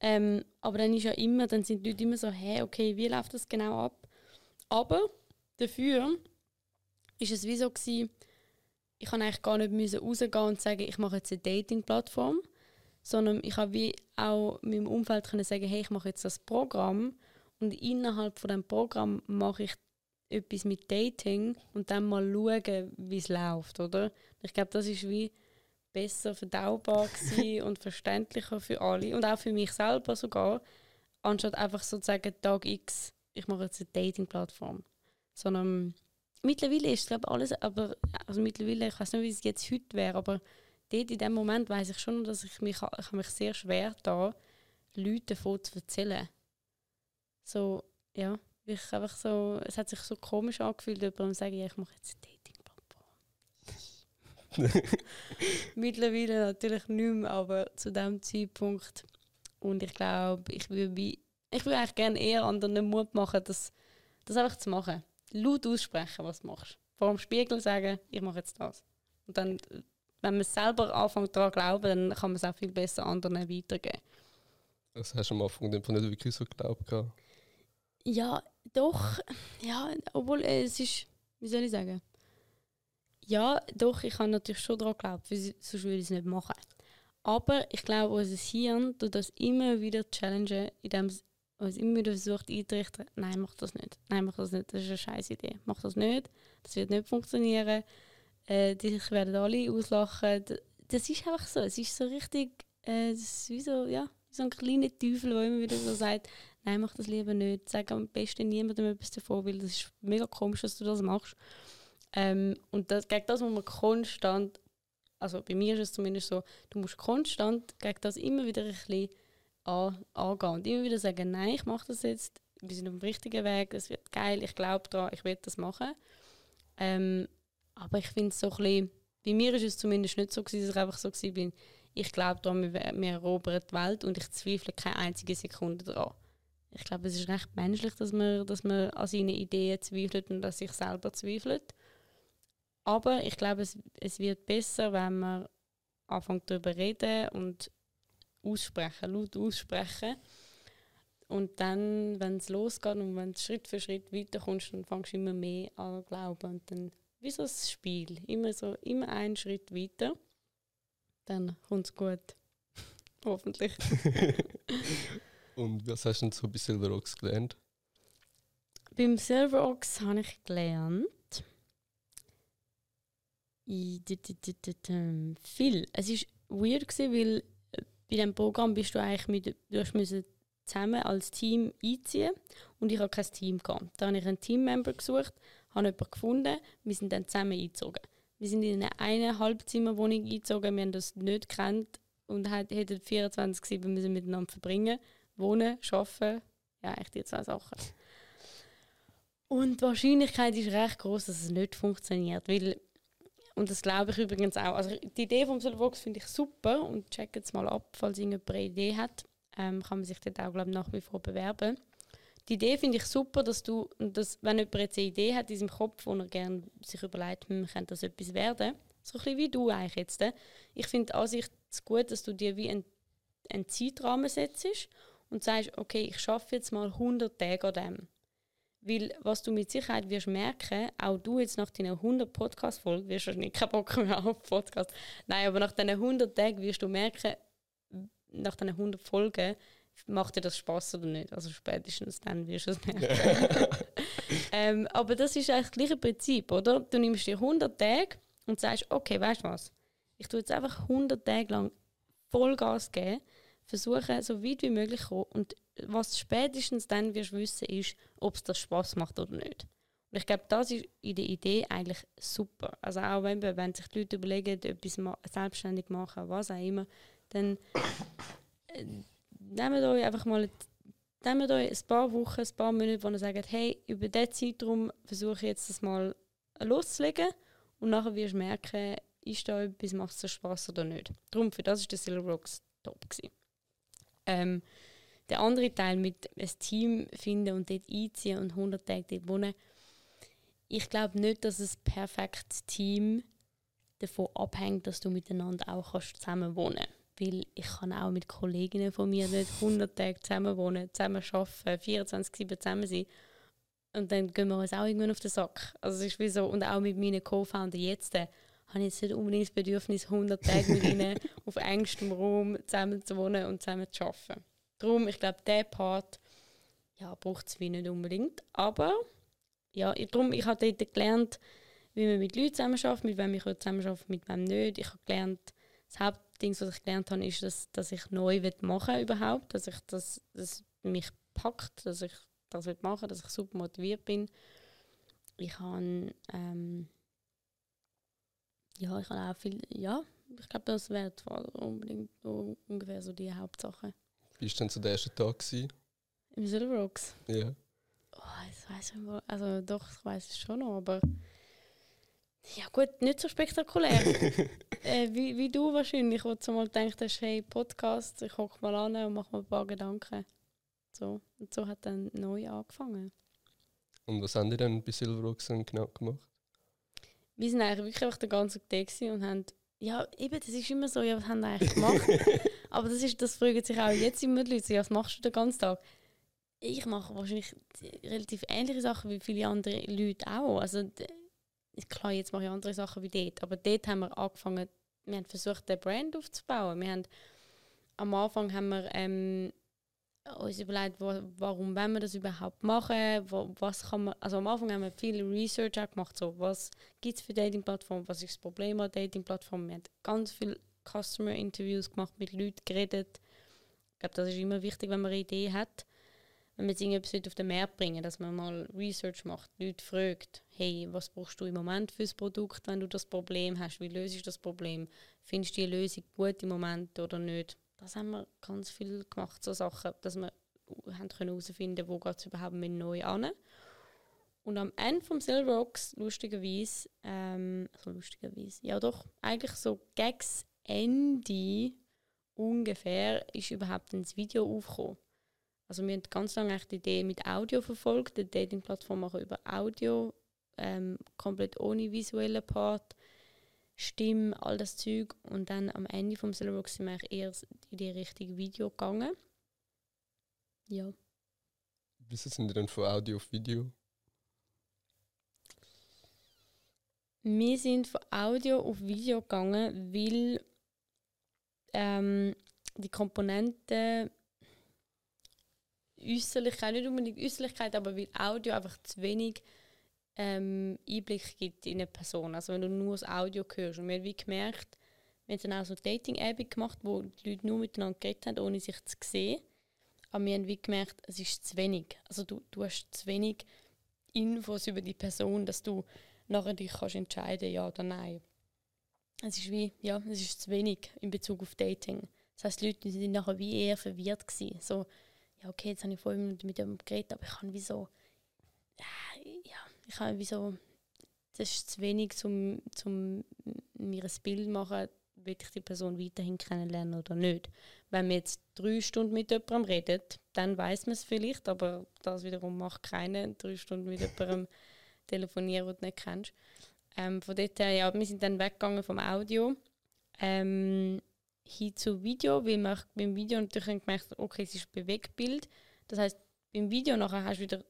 Ähm, aber dann ist ja immer, dann sind die Leute immer so, hey, okay, wie läuft das genau ab? Aber dafür ist es wie so gewesen, ich kann eigentlich gar nicht müssen rausgehen und sagen, ich mache jetzt eine Dating-Plattform, sondern ich habe wie auch meinem Umfeld können sagen, hey, ich mache jetzt das Programm und innerhalb von dem Programm mache ich etwas mit Dating und dann mal schauen, wie es läuft, oder? Ich glaube, das ist wie besser verdaubar und verständlicher für alle und auch für mich selber sogar, anstatt einfach sozusagen Tag X, ich mache jetzt eine Dating-Plattform. Sondern mittlerweile ist es glaube alles, aber also mittlerweile, ich weiß nicht, wie es jetzt heute wäre, aber dort in dem Moment weiß ich schon, dass ich mich, ich mich sehr schwer da Leuten davon zu erzählen. So, ja ich einfach so, es hat sich so komisch angefühlt, jemandem zu sagen, ja, ich mache jetzt Dating-Plattform. Mittlerweile natürlich nicht mehr, aber zu dem Zeitpunkt. Und ich glaube, ich würde ich würde eigentlich gerne eher anderen Mut machen, das, das einfach zu machen. Laut aussprechen, was du machst. Vor dem Spiegel sagen, ich mache jetzt das. Und dann, wenn man selber anfängt daran zu glauben, dann kann man es auch viel besser anderen weitergeben. Das hast du am Anfang nicht wirklich so geglaubt. gehabt. Ja, doch. Ja, obwohl äh, es ist, wie soll ich sagen? Ja, doch, ich habe natürlich schon daran geglaubt, sonst würde ich es nicht machen. Aber ich glaube, unser Hirn tut das immer wieder challengen, indem es immer wieder versucht einzurichten, nein, mach das nicht, nein, mach das nicht, das ist eine scheiß Idee, mach das nicht, das wird nicht funktionieren, äh, dich werden alle auslachen. Das ist einfach so, es ist so richtig, äh, ist wie so, ja, so ein kleiner Teufel, der immer wieder so sagt, nein, mach das lieber nicht, sag am besten niemandem etwas davon, weil das ist mega komisch, dass du das machst. Ähm, und das, gegen das muss man konstant, also bei mir ist es zumindest so, du musst konstant gegen das immer wieder ein bisschen an, angehen und immer wieder sagen, nein, ich mache das jetzt, wir sind auf dem richtigen Weg, es wird geil, ich glaube daran, ich will das machen. Ähm, aber ich finde es so ein bisschen, bei mir ist es zumindest nicht so gewesen, dass ich einfach so war, ich glaube daran, wir, wir erobern die Welt und ich zweifle keine einzige Sekunde daran. Ich glaube, es ist recht menschlich, dass man, dass man an seine Ideen zweifelt und an sich selber zweifelt. Aber ich glaube, es, es wird besser, wenn man anfängt darüber reden und aussprechen, laut aussprechen. Und dann, wenn es losgeht und wenn du Schritt für Schritt weiterkommst, dann fängst du immer mehr an zu glauben. Und dann, wie so ein Spiel, immer, so, immer einen Schritt weiter, dann kommt es gut. Hoffentlich. und was hast du denn so bei Silver Ox gelernt? Beim Silver Ox habe ich gelernt, viel. Es war weird, gewesen, weil äh, bei diesem Programm bist du eigentlich mit, du hast müssen zusammen als Team einziehen und ich hatte kein Team. Gehabt. Da habe ich einen Teammember gesucht, habe jemanden gefunden, wir sind dann zusammen eingezogen. Wir sind in eine, eine Halbzimmerwohnung eingezogen, wir haben das nicht gekannt und hätten 24-7 müssen miteinander verbringen. Wohnen, arbeiten, ja, echt die zwei Sachen. Und die Wahrscheinlichkeit ist recht groß, dass es nicht funktioniert, weil und das glaube ich übrigens auch. Also die Idee vom Silverbox finde ich super und check jetzt mal ab, falls irgendjemand eine Idee hat. Ähm, kann man sich dort auch glaube nach wie vor bewerben. Die Idee finde ich super, dass du, dass, wenn jemand jetzt eine Idee hat in seinem Kopf, wo er gerne sich überlegt, hm, könnte das etwas werden, so ein bisschen wie du eigentlich jetzt. Äh. Ich finde sich gut, dass du dir wie einen Zeitrahmen setzt und sagst, okay, ich schaffe jetzt mal 100 Tage an dem. Weil was du mit Sicherheit wirst merken, auch du jetzt nach deiner 100 Podcast-Folgen wirst wahrscheinlich keinen Bock mehr auf Podcast. Nein, aber nach diesen 100 Tagen wirst du merken, nach diesen 100 Folgen, macht dir das Spaß oder nicht. Also spätestens dann wirst du es merken. ähm, aber das ist eigentlich das gleiche Prinzip, oder? Du nimmst dir 100 Tage und sagst, okay, weißt du was? Ich tue jetzt einfach 100 Tage lang Vollgas geben, versuche so weit wie möglich zu kommen und was spätestens dann wirst wissen, ist, ob es das Spaß macht oder nicht. Und ich glaube, das ist in der Idee eigentlich super. Also auch wenn, wenn sich die Leute überlegen, etwas ma selbstständig machen, was auch immer, dann äh, nehmt euch einfach mal nehmt euch ein paar Wochen, ein paar Monate, wo ihr sagt, hey, über diesen Zeitraum versuche ich jetzt das mal loszulegen und nachher wirst du merken, ist da etwas, macht es Spaß oder nicht. Darum, für das war der Silver Rocks top. Ähm, der andere Teil mit ein Team finden und dort einziehen und 100 Tage dort wohnen, ich glaube nicht, dass ein perfektes Team davon abhängt, dass du miteinander auch zusammen wohnen kannst. Weil ich kann auch mit Kolleginnen von mir nicht 100 Tage zusammen wohnen, zusammen arbeiten, 24-7 zusammen sein. Und dann gehen wir uns auch irgendwann auf den Sack. Also es ist wie so, und auch mit meinen Co-Founder jetzt, habe ich jetzt nicht unbedingt das Bedürfnis, 100 Tage mit ihnen auf engstem Raum zusammen zu wohnen und zusammen zu arbeiten. Darum, ich glaube, der Part ja, braucht es wie nicht unbedingt. Aber ja, darum, ich habe dort gelernt, wie man mit Leuten zusammenarbeitet, mit wem ich zusammenarbeitet, mit wem nicht. Ich habe gelernt, das Hauptding, was ich gelernt habe, ist, dass, dass ich neu machen überhaupt, dass ich das, das mich packt, dass ich das machen, dass ich super motiviert bin. Ich habe ähm, ja, ich habe auch viel, ja, ich glaube, das wäre unbedingt ungefähr so die Hauptsache. Wie war denn so der erste Tag? Gewesen? Im Silver Rocks? Ja. Oh, das weiß ich nicht Also doch, ich weiß es schon noch, aber ja gut, nicht so spektakulär. äh, wie, wie du wahrscheinlich, wo du mal gedacht hast, hey, Podcast, ich hocke mal an und mache mir ein paar Gedanken. So. Und so hat dann neu angefangen. Und was haben die dann bei Silver Rocks genau gemacht? Wir sind eigentlich wirklich einfach den ganzen Tag und haben ja, eben, das ist immer so, ja, was haben die eigentlich gemacht? aber das, ist, das fragen sich auch jetzt immer die Leute, was machst du den ganzen Tag? Ich mache wahrscheinlich relativ ähnliche Sachen wie viele andere Leute auch. Also klar, jetzt mache ich andere Sachen wie dort, aber dort haben wir angefangen, wir haben versucht, den Brand aufzubauen. Wir haben, am Anfang haben wir ähm, uns überlegt, wo, warum wollen wir das überhaupt machen, wo, was kann man, also am Anfang haben wir viel Research gemacht, so was gibt es für Dating-Plattformen, was ist das Problem an Dating-Plattformen. Wir haben ganz viele Customer-Interviews gemacht, mit Leuten geredet. Ich glaube, das ist immer wichtig, wenn man eine Idee hat. Wenn man jetzt irgendetwas auf den Markt bringen dass man mal Research macht, Leute fragt, hey, was brauchst du im Moment für das Produkt, wenn du das Problem hast, wie löst du das Problem, findest du die Lösung gut im Moment oder nicht das haben wir ganz viel gemacht, so Sachen, dass wir herausfinden können, wo geht es überhaupt mit neu an. Und am Ende vom Silver Rocks, lustigerweise, ähm, also lustigerweise, ja doch, eigentlich so gegen Ende ungefähr ist überhaupt ein Video aufgekommen. Also wir haben ganz lange die Idee mit Audio verfolgt, die Dating-Plattform machen über Audio, ähm, komplett ohne visuellen Part. Stimme, all das Zeug. Und dann am Ende vom Silverbox sind wir eher in die Richtung Video gegangen. Ja. Wieso sind wir dann von Audio auf Video? Wir sind von Audio auf Video gegangen, weil ähm, die Komponenten Äußerlichkeit, nicht unbedingt Äußerlichkeit, aber weil Audio einfach zu wenig ähm, Einblick gibt in eine Person. Also wenn du nur das Audio hörst. Und wir haben wie gemerkt, wir haben dann auch so Dating-App gemacht, wo die Leute nur miteinander geredet haben, ohne sich zu sehen. Aber wir haben wie gemerkt, es ist zu wenig. Also du, du hast zu wenig Infos über die Person, dass du nachher dich kannst entscheiden ja oder nein. Es ist wie, ja, es ist zu wenig in Bezug auf Dating. Das heißt, die Leute sind nachher wie eher verwirrt gewesen. So, ja okay, jetzt habe ich vorhin mit, mit dem geredet, aber ich kann wie so, ja, ich habe wieso, das ist zu wenig, um zum mir ein Bild machen, will ich die Person weiterhin kennenlernen oder nicht. Wenn man jetzt drei Stunden mit jemandem redet, dann weiß man es vielleicht, aber das wiederum macht keiner, drei Stunden mit jemandem telefonieren, den du nicht kennst. Ähm, von dort her, ja, wir sind dann weggegangen vom Audio ähm, hin zu Video, weil wir beim Video natürlich gemerkt okay, es ist Bewegtbild. Das heißt, beim Video nachher hast du wieder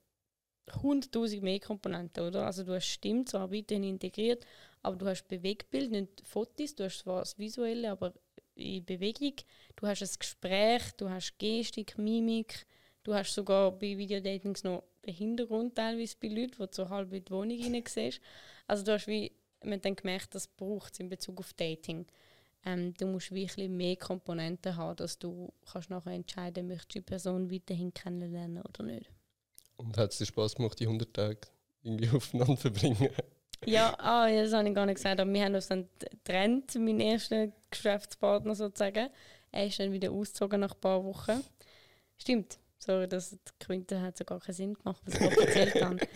100.000 mehr Komponenten, oder? Also du hast Stimme zwar weiterhin integriert, aber du hast Bewegbild, nicht Fotos, du hast zwar das Visuelle, aber in Bewegung. Du hast ein Gespräch, du hast Gestik, Mimik, du hast sogar bei Videodatings noch den Hintergrund teilweise bei Leuten, du so halb in die Wohnung hinein siehst. Also du hast wie, man dann gemerkt, das braucht es in Bezug auf Dating. Ähm, du musst wirklich mehr Komponenten haben, dass du kannst nachher entscheiden, möchtest die Person weiterhin kennenlernen oder nicht. Und hat es dir Spaß gemacht, die 100 Tage irgendwie aufeinander zu bringen? ja, ah, das habe ich gar nicht gesagt, aber wir haben uns dann getrennt, mein erster Geschäftspartner sozusagen. Er ist dann wieder ausgezogen nach ein paar Wochen. Stimmt, sorry, das Quinte hat so gar keinen Sinn gemacht, was ich erzählt habe.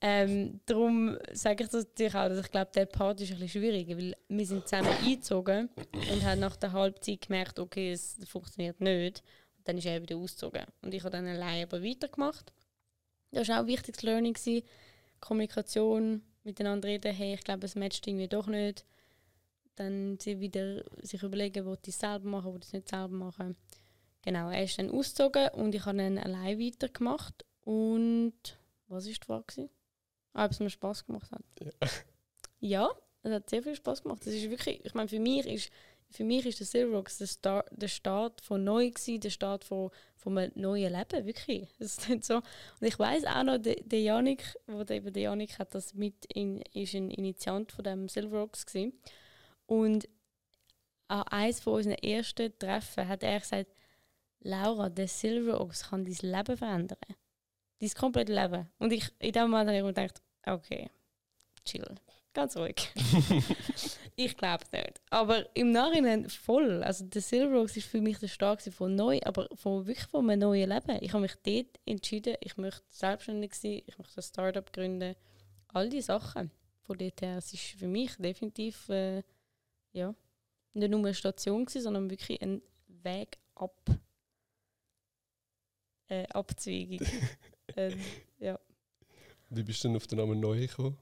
Ähm, darum sage ich das natürlich auch, dass ich glaube, der Part ist ein bisschen schwieriger, weil wir sind zusammen eingezogen und haben nach der Halbzeit gemerkt, okay, es funktioniert nicht. Und dann ist er wieder ausgezogen. Und ich habe dann alleine aber weitergemacht. Das war auch ein wichtiges Learning. Gewesen. Kommunikation, miteinander reden, hey, ich glaube, es matcht irgendwie doch nicht. Dann sie wieder sich überlegen, wo ich es selber machen, wo ich es nicht selber machen. Genau, er ist dann ausgezogen und ich habe dann allein weitergemacht. Und was war die Frage? Ah, ob es mir Spass gemacht hat. Ja. ja, es hat sehr viel Spass gemacht. Das ist wirklich, ich meine, für mich ist für mich ist der Silver Rocks der Start, der Start von neu gewesen, der Start von, von einem neuen Leben, wirklich. Das ist so. Und ich weiß auch noch, der, der Janik, wo der, der Janik hat das mit in, ist ein Initiant von dem Silver Rocks gewesen. Und an eines von unseren ersten Treffen hat er gesagt, Laura, der Silver Ox kann dein Leben verändern. Dein komplette Leben. Und ich in dem Moment habe ich gedacht, okay, chill ganz ruhig. ich glaube nicht. Aber im Nachhinein voll. Also der Silver Rocks ist für mich der Start von neu, aber von wirklich von einem neuen Leben. Ich habe mich dort entschieden, ich möchte selbstständig sein, ich möchte ein Startup gründen. All diese Sachen. Von dort her, es ist für mich definitiv äh, ja, nicht nur eine Station gewesen, sondern wirklich ein Weg ab. Äh, Abzweigung. äh, ja. Wie bist du denn auf den Namen neu gekommen?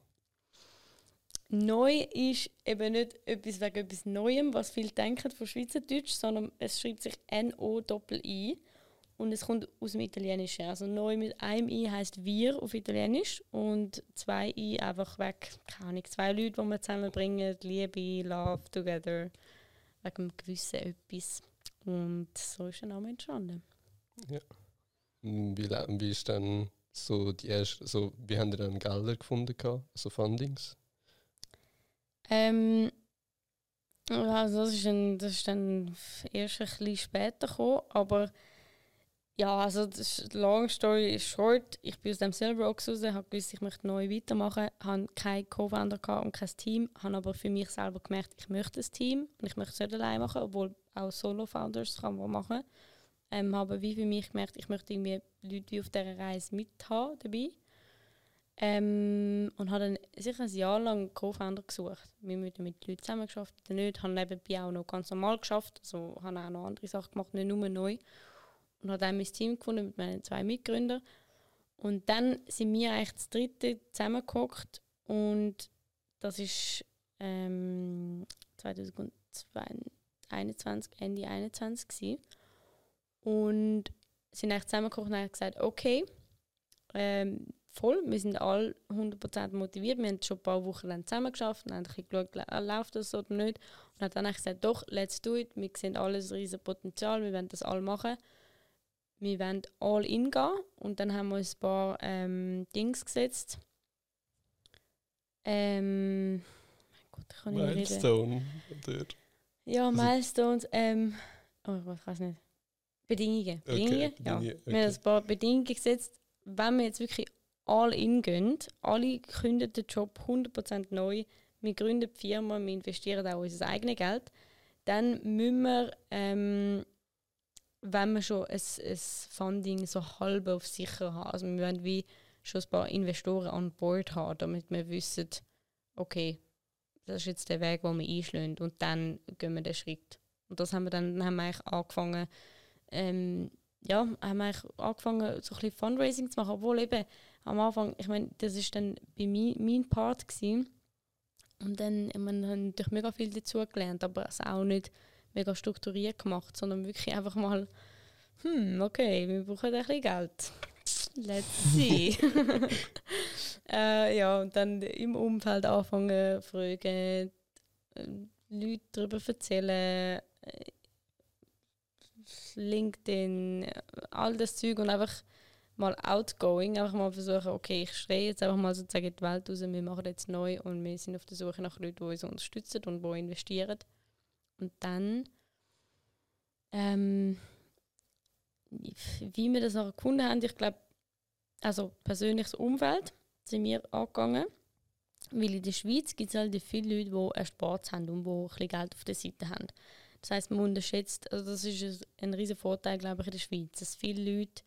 Neu ist eben nicht etwas wegen etwas Neuem, was viele denken von Schweizerdeutsch, sondern es schreibt sich N-O-I-I und es kommt aus dem Italienischen. Also neu mit einem I heißt wir auf Italienisch und zwei I einfach weg, keine Ahnung, zwei Leute, die wir zusammenbringen, Liebe, Love, Together, wegen einem gewissen etwas. Und so ist der Name entstanden. Ja. Wie, wie ist dann so die erste, so, wie haben ihr dann Gelder gefunden, gehabt, so Fundings? Ähm, also das ist, ein, das ist dann erst ein bisschen später gekommen, aber ja, also das ist, long story short, ich bin aus dem Silverrocks raus, habe gewusst, ich möchte neu weitermachen, habe keinen Co-Founder und kein Team, habe aber für mich selber gemerkt, ich möchte ein Team und ich möchte es nicht allein machen, obwohl auch Solo-Founders kann man machen. Ähm, habe wie für mich gemerkt, ich möchte irgendwie Leute auf dieser Reise mithaben dabei. Ähm, und habe dann sicher ein Jahr lang Co-Founder gesucht. Wir haben mit Leuten zusammen geschafft, nicht. Habe nebenbei auch noch ganz normal geschafft, also habe auch noch andere Sachen gemacht, nicht nur neu. Und habe dann mein Team gefunden mit meinen zwei Mitgründern. Und dann sind wir eigentlich das dritte zusammengeguckt und das ist ähm, 2021, Ende 2021 gewesen. Und sind eigentlich zusammengekocht und haben gesagt, okay, ähm, voll, wir sind alle 100% motiviert. Wir haben schon ein paar Wochen lang zusammen geschafft und haben geschaut, läuft das oder nicht. Und haben dann gesagt, doch, let's do it. Wir sehen alles riesen Potenzial, wir wollen das alle machen. Wir wollen all in gehen. Und dann haben wir uns ein paar ähm, Dings gesetzt. Ähm, mein Gott, ich kann nicht Milestone, oder? Ja, Milestones. Ähm, oh, ich weiß nicht. Bedingungen. Bedingungen? Okay, ja. Okay. Wir haben ein paar Bedingungen gesetzt. Wenn wir jetzt wirklich all in gehen, alle kündigen den Job 100% neu, wir gründen die Firma, wir investieren auch unser eigenes Geld, dann müssen wir, ähm, wenn wir schon ein, ein Funding so halb auf sicher haben, also wir wollen wie schon ein paar Investoren an Bord haben, damit wir wissen, okay, das ist jetzt der Weg, den wir einschlagen. Und dann gehen wir den Schritt. Und das haben wir dann, dann haben wir eigentlich angefangen, ähm, ja, haben wir angefangen, so ein bisschen Fundraising zu machen, obwohl eben am Anfang, ich meine, das ist dann bei mir mein Part gewesen. und dann, ich meine, habe natürlich mega viel dazu gelernt, aber es auch nicht mega strukturiert gemacht, sondern wirklich einfach mal, hm, okay, wir brauchen ein bisschen Geld. Let's see. äh, ja, und dann im Umfeld anfangen, fragen, äh, Leute darüber erzählen, äh, LinkedIn, all das Zeug und einfach mal outgoing, einfach mal versuchen, okay, ich schreie jetzt einfach mal sozusagen die Welt raus, wir machen jetzt neu und wir sind auf der Suche nach Leuten, die uns unterstützen und die investieren. Und dann, ähm, wie wir das noch gefunden haben, ich glaube, also persönliches Umfeld sind wir angegangen, weil in der Schweiz gibt es halt viele Leute, die einen Spaß haben und die ein bisschen Geld auf der Seite haben. Das heißt, man unterschätzt, also das ist ein riesiger Vorteil, glaube ich, in der Schweiz, dass viele Leute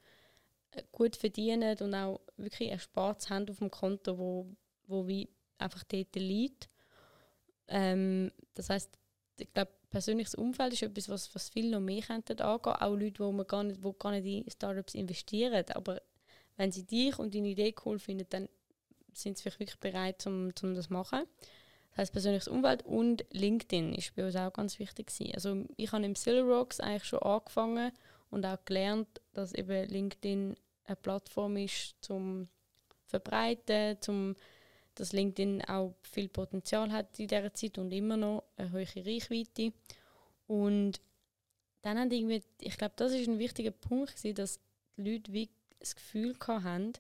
äh, gut verdienen und auch wirklich Spaß haben auf dem Konto, wo, wo wie einfach dort liegt. Ähm, das heißt, ich glaube, persönliches Umfeld ist etwas, was, was viele noch mehr könnten angehen. Auch Leute, man gar nicht, wo gar nicht in Startups investieren. Aber wenn sie dich und deine Idee cool finden, dann sind sie wirklich bereit, um, um das zu machen. Heißt persönliches Umfeld und LinkedIn ist bei uns auch ganz wichtig gewesen. Also ich habe im Silver Rocks eigentlich schon angefangen und auch gelernt, dass eben LinkedIn eine Plattform ist zum verbreiten, zum dass LinkedIn auch viel Potenzial hat in dieser Zeit und immer noch eine hohe Reichweite. Und dann haben irgendwie, ich glaube, das ist ein wichtiger Punkt, gewesen, dass die Leute wie das Gefühl hatten,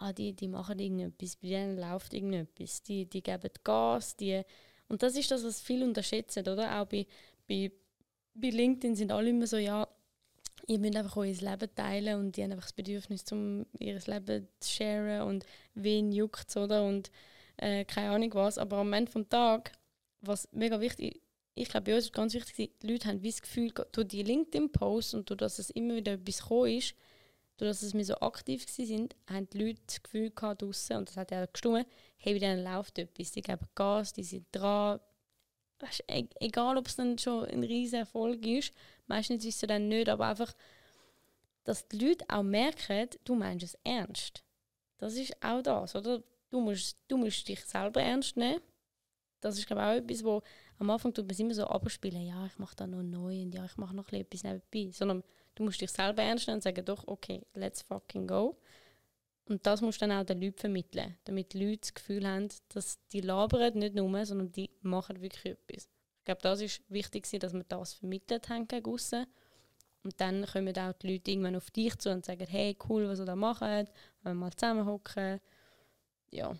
ah, die, die machen irgendetwas, bei denen läuft irgendetwas, die, die geben Gas, die und das ist das, was viele unterschätzen, oder? Auch bei, bei, bei LinkedIn sind alle immer so, ja, ihr müsst einfach euer Leben teilen und die haben einfach das Bedürfnis, um ihr Leben zu sharen und wen juckt oder? Und äh, keine Ahnung was. Aber am Ende des Tages, was mega wichtig ich glaube, bei uns ist ganz wichtig, die Leute haben das Gefühl, durch die LinkedIn-Posts und durch dass es immer wieder etwas gekommen ist, dass wir so aktiv sind, haben die Leute das Gefühl gehabt draussen, und das hat ja gestimmt, hey, bei denen läuft etwas, die geben Gas, die sind dran. Weißt, e egal, ob es dann schon ein riesiger Erfolg ist, meistens ist es dann nicht, aber einfach, dass die Leute auch merken, du meinst es ernst. Das ist auch das, oder? Du musst, du musst dich selber ernst nehmen. das ist glaube ich auch etwas, wo am Anfang tut man es immer so abspielen, ja, ich mache da noch neu und ja, ich mache noch etwas nebenbei. Sondern du musst dich selber ernst nehmen und sagen, doch, okay, let's fucking go. Und das musst du dann auch den Leuten vermitteln, damit die Leute das Gefühl haben, dass die labern nicht nur, sondern die machen wirklich etwas. Ich glaube, das ist wichtig, dass wir das vermittelt haben gegen. Und dann kommen auch die Leute irgendwann auf dich zu und sagen, hey, cool, was ihr da macht, wollen wir mal zusammenhocken. Ja.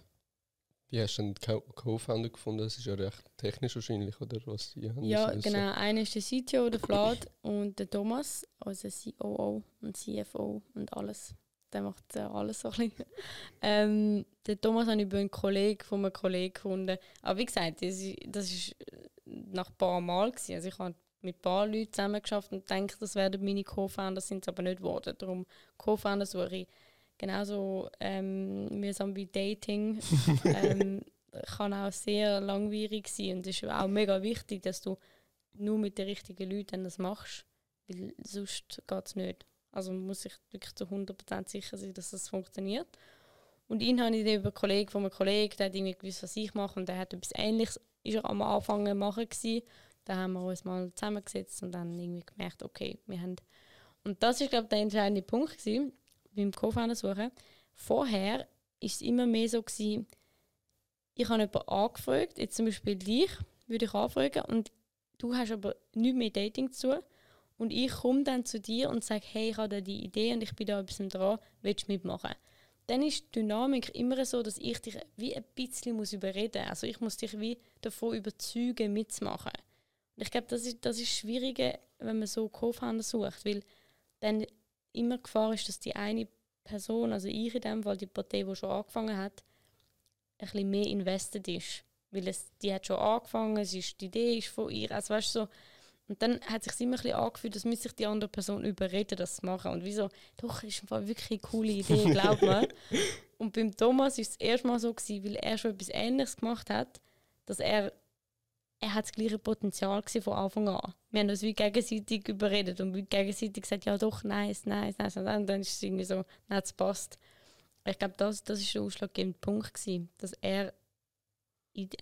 Wie hast du den Co-Founder gefunden? Das ist ja recht technisch wahrscheinlich, oder was die haben Ja, genau. Einer ist der CTO, der Vlad, und der Thomas, also COO und CFO und alles. Der macht äh, alles so ein bisschen. ähm, der Thomas habe ich über einen Kollegen von einem Kollegen gefunden. Aber wie gesagt, das war ist nach ein paar Mal. Gewesen. Also ich habe mit ein paar Leuten zusammen geschafft und denke, das werden meine Co-Founder, sind es aber nicht geworden. Darum Co-Founder suche ich genauso ähm, mühsam wie Dating. ähm, kann auch sehr langwierig sein und es ist auch mega wichtig, dass du nur mit den richtigen Leuten das machst, weil sonst geht es nicht. Also man muss sich wirklich zu 100% sicher sein, dass das funktioniert. Und ihn habe ich dann über einen Kollegen von einem Kollegen, der hat irgendwie gewusst, was ich mache und der hat etwas Ähnliches ist er am Anfang machen gewesen. Da haben wir uns mal zusammengesetzt und dann irgendwie gemerkt, okay, wir haben... Und das ist, glaube ich, der entscheidende Punkt gewesen, beim Co-Founder suchen. Vorher war es immer mehr so, gewesen, ich habe jemanden angefragt, jetzt zum Beispiel dich, würde ich anfragen, und du hast aber nichts mehr Dating zu. Und ich komme dann zu dir und sage, hey, ich habe da die Idee und ich bin da bisschen dran, willst du mitmachen? Dann ist die Dynamik immer so, dass ich dich wie ein bisschen muss überreden muss. Also ich muss dich wie davon überzeugen, mitzumachen. Und ich glaube, das ist, das ist schwieriger, wenn man so Co-Founder sucht, weil dann immer die Gefahr ist, dass die eine Person, also ich in dem Fall, die Partei, die schon angefangen hat, ein bisschen mehr invested ist. Weil es, die hat schon angefangen, es ist, die Idee ist von ihr. Also weißt so, und dann hat es sich immer ein bisschen angefühlt, dass müsste sich die andere Person überreden, das zu machen. Und wieso, doch, ist einfach wirklich eine coole Idee, glaub mir. und beim Thomas war es das erste Mal so, gewesen, weil er schon etwas Ähnliches gemacht hat, dass er er hat das gleiche Potenzial von Anfang an. Wir haben uns wie gegenseitig überredet und wie gegenseitig gesagt, ja doch, nice, nice, nice. Und dann ist es irgendwie so, nein, es passt. Ich glaube, das, das ist der ausschlaggebende Punkt, gewesen, dass er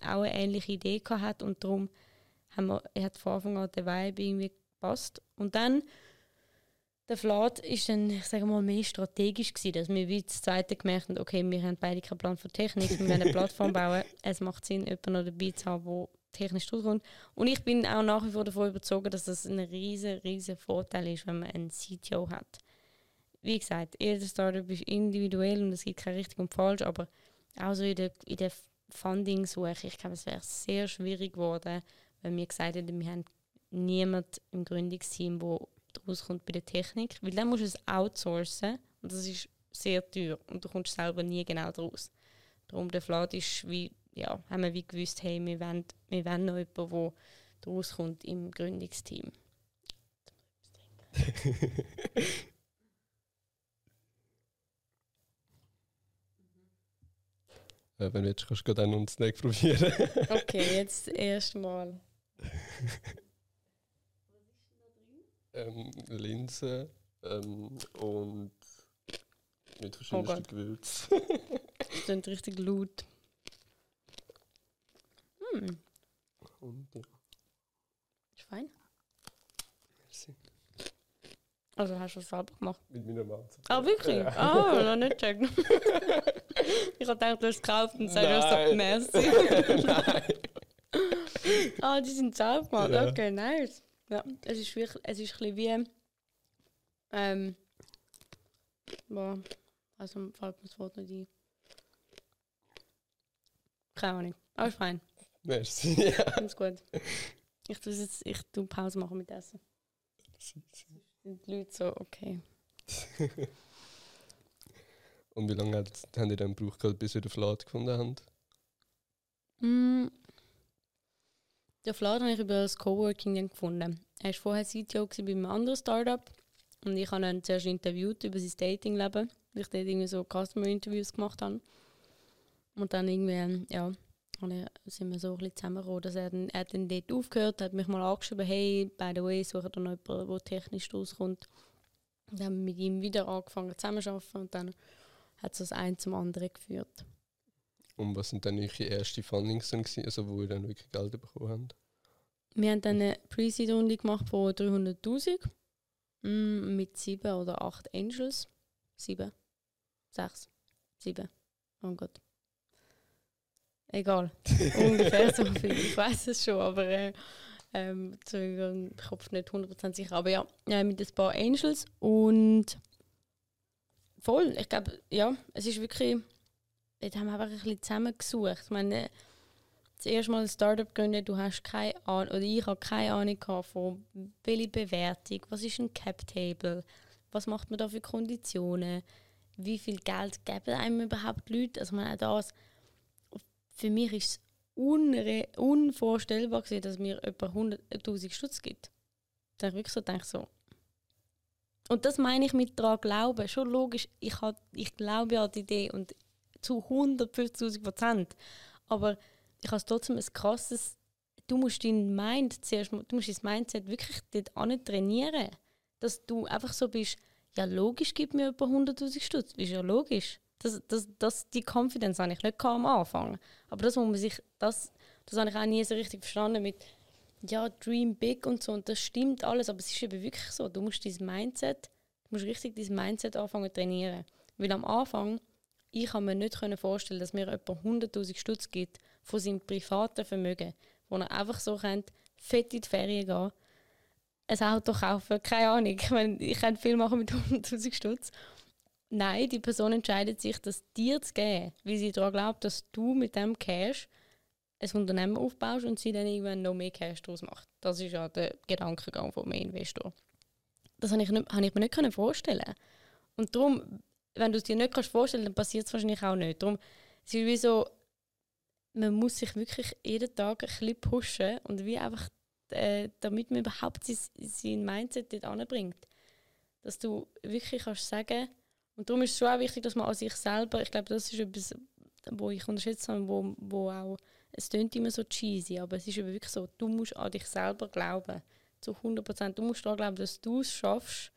auch eine ähnliche Idee hatte und darum haben wir, er hat von Anfang an der Vibe irgendwie gepasst. Und dann, der Flat ist dann, ich sage mal, mehr strategisch gewesen, dass wir wie das zweite gemerkt haben, okay, wir haben beide keinen Plan für Technik, wir wollen eine Plattform bauen, es macht Sinn, jemanden noch dabei zu haben, der technisch durchkommt. Und ich bin auch nach wie vor davon überzeugt, dass das ein riesen, riesen Vorteil ist, wenn man einen CTO hat. Wie gesagt, jeder Startup ist individuell und es gibt kein richtig und falsch, aber auch so in der, in der Funding-Suche, ich glaube, es wäre sehr schwierig geworden, wenn wir gesagt hätten, wir haben niemanden im Gründungsteam, der rauskommt bei der Technik, weil dann musst du es outsourcen und das ist sehr teuer und du kommst selber nie genau draus. Darum der Flat ist wie, ja, haben wir wie gewusst, hey, wir wollen, wir wollen noch jemanden, der rauskommt im Gründungsteam. Äh, wenn du willst, kannst du dann einen Snack probieren. okay, jetzt erstmal. ähm, Linsen ähm, und mit verschiedenen oh Gewürzen. das klingt richtig laut. Hm. Und ja. Ist fein. Merci. Also hast du es selber gemacht? Mit meiner Mama. Ah, wirklich? Ja. Ah, noch nicht checken. ich habe gedacht, du hast es gekauft und sagst so, merci. Nein. ah, die sind selber gemacht. Ja. Okay, nice. Ja, es ist, wirklich, es ist ein bisschen wie. Ähm, boah, also fällt mir das Wort nicht ein. Keine Ahnung. Aber ist fein. Merci. Ja. Ganz gut. Ich tue jetzt, ich tue Pause machen mit Essen sind die Leute so, okay. Und wie lange hat, haben die dann gebraucht, bis ihr den Flat gefunden habt? Mm, den Flat habe ich über das Coworking gefunden. Er war vorher CTO bei einem anderen Startup und ich habe ihn zuerst interviewt über sein Datingleben, weil ich dort irgendwie so Customer-Interviews gemacht habe. Und dann irgendwie, ja, sind wir so ein bisschen zusammengekommen, dass er dann, er dann dort aufgehört hat, mich mal angeschrieben, hey, by the way, suche da noch jemanden, der technisch rauskommt. Und dann haben wir mit ihm wieder angefangen zusammenzuarbeiten und dann hat es das ein zum anderen geführt. Und was sind dann eure ersten Fundings dann gewesen, also wo ihr dann wirklich Geld bekommen habt? Wir haben dann eine Pre-Seed-Runde gemacht von 300'000 mm, mit sieben oder acht Angels. Sieben, sechs, sieben. Oh Gott. Egal. Ungefähr so viel. Ich weiß es schon, aber äh, ähm, Entschuldigung, ich Kopf nicht 100% sicher. Aber ja, äh, mit ein paar Angels und voll. Ich glaube, ja, es ist wirklich. Dort haben wir einfach ein bisschen zusammengesucht. Ich meine, das erste Mal ein Startup gründen, du hast keine Ahnung, oder ich habe keine Ahnung von welche Bewertung, was ist ein Cap-Table, was macht man da für Konditionen, wie viel Geld geben einem überhaupt die Leute. Also man das, für mich ist es unvorstellbar gewesen, dass mir etwa 100'000 Stutz gibt. Da habe ich wirklich so gedacht, so. Und das meine ich mit daran glauben. Schon logisch, ich, hab, ich glaube an die Idee und zu 150'000 Prozent. Aber ich habe trotzdem ein krasses, du musst dein Mind zuerst, du musst dein Mindset wirklich dort trainieren. Dass du einfach so bist, ja logisch gibt mir etwa 100'000 Stutz. Ist ja logisch. Das, das, das, die Confidence habe ich nicht am Anfang. Aber das, wo man sich, das, das habe ich auch nie so richtig verstanden mit, ja, dream big und so. Und das stimmt alles, aber es ist eben wirklich so. Du musst dein Mindset, du musst richtig dein Mindset anfangen zu trainieren. Weil am Anfang, ich kann mir nicht vorstellen, dass mir etwa 100'000 Stutz gibt von seinem privaten Vermögen, wo er einfach so könnte, fett in die Ferien gehen, ein Auto kaufen, keine Ahnung. Ich, meine, ich könnte viel machen mit 100'000 Stutz Nein, die Person entscheidet sich, das dir zu geben, weil sie daran glaubt, dass du mit dem Cash ein Unternehmen aufbaust und sie dann irgendwann noch mehr Cash daraus macht. Das ist ja der Gedankengang vom Investor. Das habe ich, nicht, habe ich mir nicht vorstellen Und darum, wenn du es dir nicht kannst vorstellen dann passiert es wahrscheinlich auch nicht. Darum es ist wie so, man muss sich wirklich jeden Tag ein bisschen pushen und wie einfach, äh, damit man überhaupt sein, sein Mindset dort anbringt. Dass du wirklich kannst sagen und darum ist es schon auch wichtig, dass man an sich selber, ich glaube, das ist etwas, wo ich unterschätzt habe, wo, wo auch, es klingt immer so cheesy, aber es ist eben wirklich so, du musst an dich selber glauben, zu 100 Prozent. Du musst daran glauben, dass du es schaffst,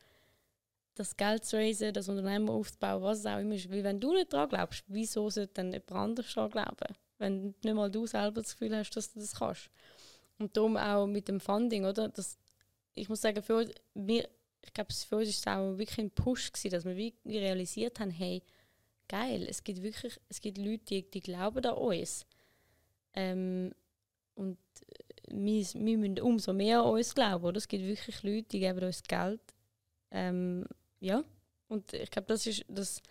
das Geld zu raisen, das Unternehmen aufzubauen, was es auch immer ist. Weil wenn du nicht daran glaubst, wieso sollte dann jemand anderes daran glauben? Wenn nicht mal du selber das Gefühl hast, dass du das kannst. Und darum auch mit dem Funding, oder? Das, ich muss sagen, für wir, ich glaube, für uns war es auch wirklich ein Push, gewesen, dass wir wirklich realisiert haben, hey, geil, es gibt wirklich, es gibt Leute, die, die glauben an uns. Ähm, und wir, wir müssen umso mehr an uns glauben, oder? Es gibt wirklich Leute, die geben uns Geld. Ähm, ja, und ich glaube, das ist, das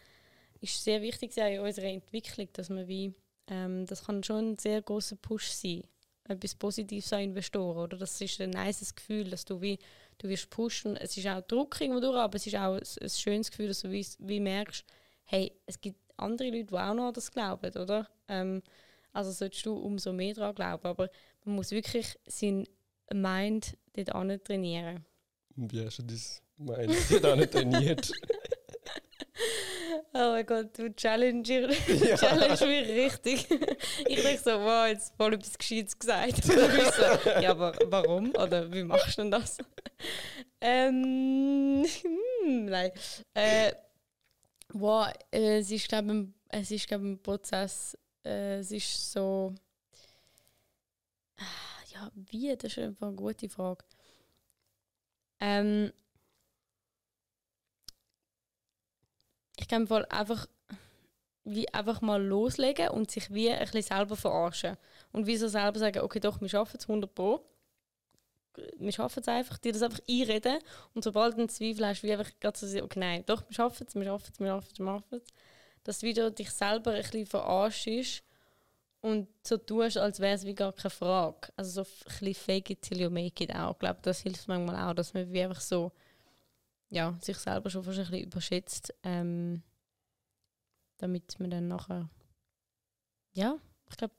ist sehr wichtig in unserer Entwicklung, dass man wie, ähm, das kann schon ein sehr großer Push sein, etwas Positives an Investoren, oder? Das ist ein nices Gefühl, dass du wie du wirst pushen. Es ist auch Druck irgendwo aber es ist auch ein, ein schönes Gefühl, dass du wie, wie, merkst, hey, es gibt andere Leute, die auch noch an das glauben, oder? Ähm, also solltest du umso mehr daran glauben. Aber man muss wirklich seinen Mind dort trainieren. Wie hast du das Mind dort trainiert? Oh mein Gott, du challenge, ja. challenge mich richtig. ich denke so, wow, jetzt voll etwas Gescheites gesagt. so, ja, aber warum? Oder wie machst du denn das? ähm, hm, nein. Äh, wow, äh, es ist, glaube ich, es glaub, ein Prozess. Äh, es ist so. Ja, wie? Das ist einfach eine gute Frage. Ähm, ich kann voll einfach wie einfach mal loslegen und sich wie ein bisschen selber verarschen. Und wie so selber sagen, okay, doch, wir schaffen es 100 Pro. Wir schaffen es einfach, dir das einfach einreden. Und sobald du einen Zweifel hast, wie einfach gerade so okay, nein, doch, wir schaffen es, wir schaffen es, wir schaffen es, wir schaffen es. Dass du dich selber ein bisschen verarschst und so tust, als wäre es wie gar keine Frage. Also so ein bisschen fake it till you make it auch. Ich glaube, das hilft manchmal auch, dass man wie einfach so ja, sich selber schon fast ein bisschen überschätzt, ähm, damit man dann nachher, ja, ich glaube,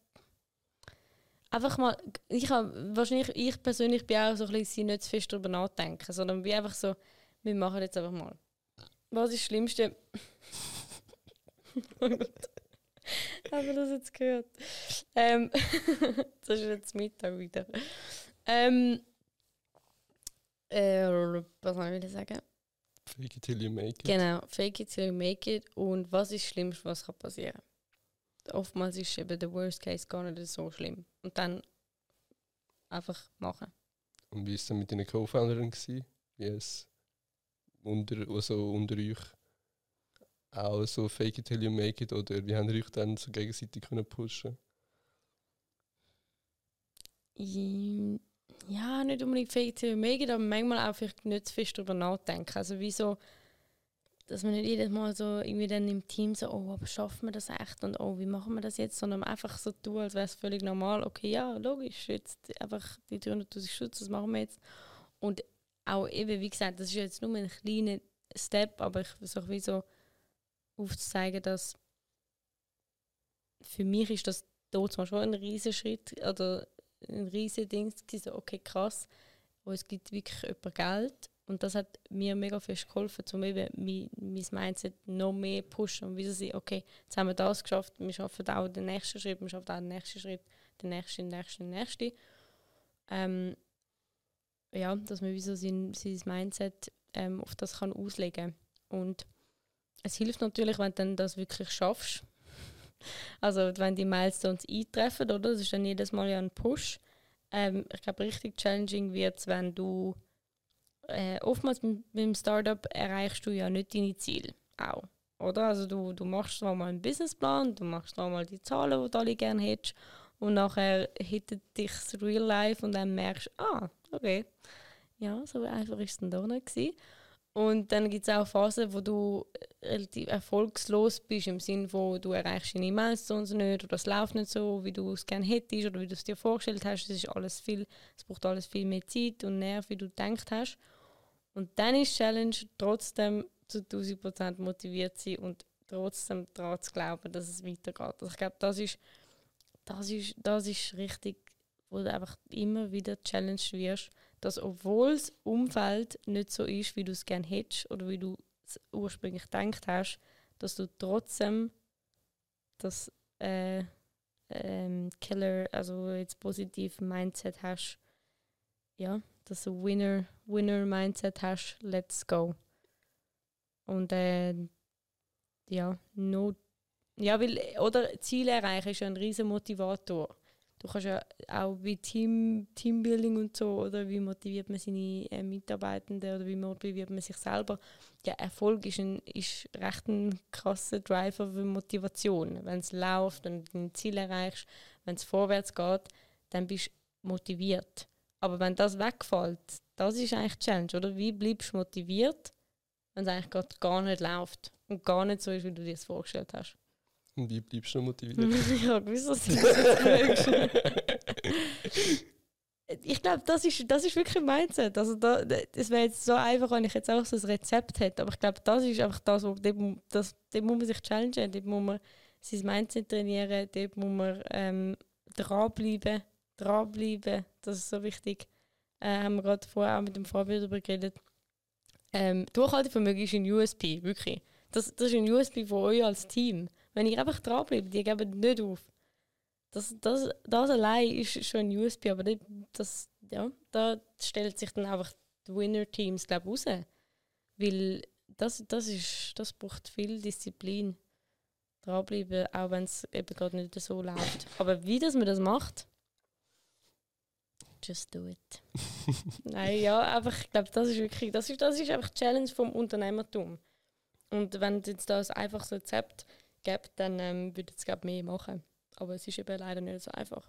einfach mal, ich habe, wahrscheinlich, ich persönlich bin auch so ein bisschen nicht zu fest darüber nachdenken, sondern wie einfach so, wir machen jetzt einfach mal. Was ist das Schlimmste? oh Gott. Haben das jetzt gehört? Ähm, das ist jetzt Mittag wieder. Ähm, äh, was soll ich sagen? Fake it till you make it. Genau, fake it till you make it. Und was ist das Schlimmste, was kann passieren oftmals ist eben der Worst Case gar nicht so schlimm. Und dann einfach machen. Und wie war es denn mit deinen Co-Founderin? gewesen? Wie es unter, also unter euch auch so fake it till you make it oder wie haben euch dann so gegenseitig können pushen? I- Ja, nicht unbedingt to make it, aber manchmal auch vielleicht nicht zu fest darüber nachdenken. Also wieso, dass man nicht jedes Mal so irgendwie dann im Team so, oh, aber schaffen wir das echt und oh, wie machen wir das jetzt, sondern einfach so tun, als wäre es völlig normal. Okay, ja, logisch, jetzt einfach die 300'000 Schutz, das machen wir jetzt. Und auch eben, wie gesagt, das ist jetzt nur ein kleiner Step, aber ich versuche wie so aufzuzeigen, dass für mich ist das dort zwar schon ein riesen Schritt oder ein riesen Ding so okay krass, wo es gibt wirklich jemand Geld und das hat mir mega fest geholfen, um eben mein, mein Mindset noch mehr zu pushen und wieder sagen, okay, jetzt haben wir das geschafft, wir schaffen auch den nächsten Schritt, wir schaffen auch den nächsten Schritt, den nächsten, den nächsten, den nächsten. Ähm, ja, dass man wie so sein, sein Mindset ähm, auf das kann auslegen und es hilft natürlich, wenn du dann das wirklich schaffst. Also wenn die Milestones eintreffen, oder? Das ist dann jedes Mal ja ein Push. Ähm, ich glaube, richtig challenging wird es, wenn du äh, oftmals mit, mit dem Startup erreichst du ja nicht deine Ziele. Auch. Oder? Also du, du machst zwar mal einen Businessplan, du machst zwar mal die Zahlen, die du alle gerne hättest, und nachher hittet dich das Real Life und dann merkst ah, okay. Ja, so einfach ist es dann doch nicht gewesen. Und dann gibt es auch Phasen, wo du relativ erfolgslos bist, im Sinne wo du erreichst deine Milestones nicht oder es läuft nicht so, wie du es gerne hättest oder wie du es dir vorgestellt hast. Es, ist alles viel, es braucht alles viel mehr Zeit und Nerv, wie du gedacht hast. Und dann ist die Challenge, trotzdem zu 1000% motiviert sein und trotzdem daran zu glauben, dass es weitergeht. Also ich glaube, das ist, das, ist, das ist richtig, wo du einfach immer wieder challenged wirst, dass obwohl das Umfeld nicht so ist, wie du es gerne hättest oder wie du es ursprünglich gedacht hast, dass du trotzdem das äh, ähm, Killer, also jetzt positiv Mindset hast, ja, dass du Winner, Winner Mindset hast, let's go. Und äh, ja, no, ja, weil, oder Ziele erreichen ist ja ein riesen Motivator. Du kannst ja auch wie Team, Teambuilding und so, oder wie motiviert man seine äh, Mitarbeitenden oder wie motiviert man sich selber. Ja, Erfolg ist, ein, ist recht ein krasser Driver für Motivation. Wenn es läuft und dein Ziel erreichst, wenn es vorwärts geht, dann bist du motiviert. Aber wenn das wegfällt, das ist eigentlich die Challenge, oder? Wie bleibst du motiviert, wenn es eigentlich gerade gar nicht läuft und gar nicht so ist, wie du dir das vorgestellt hast? Und wie bleibst du motiviert? ja, gewiss, dass du das. Ich glaube, das ist, das ist wirklich ein Mindset. Also da, es wäre jetzt so einfach, wenn ich jetzt auch so ein Rezept hätte. Aber ich glaube, das ist einfach das, wo mu- das, dort muss man sich challengen. Dort muss man sein Mindset trainieren. Dort muss man ähm, dranbleiben. Dranbleiben. Das ist so wichtig. Äh, haben wir gerade vorher auch mit dem Fabian darüber geredet. Ähm, Durchhaltevermögen ist ein USP, wirklich. Das, das ist ein USP von euch als Team. Wenn ihr einfach dranbleibt, ihr gebt nicht auf. Das, das, das allein ist schon ein USP, aber das, ja, da stellt sich dann einfach die Winner-Teams raus. Weil das, das, ist, das braucht viel Disziplin. Dranbleiben, auch wenn es eben gerade nicht so läuft. Aber wie das man das macht, just do it. Nein, ja, einfach, ich glaube, das ist wirklich, das ist, das ist einfach die Challenge vom Unternehmertum. Und wenn es jetzt da ein einfaches Rezept gibt, dann ähm, würde es glaube mehr machen. Aber es ist eben leider nicht so einfach.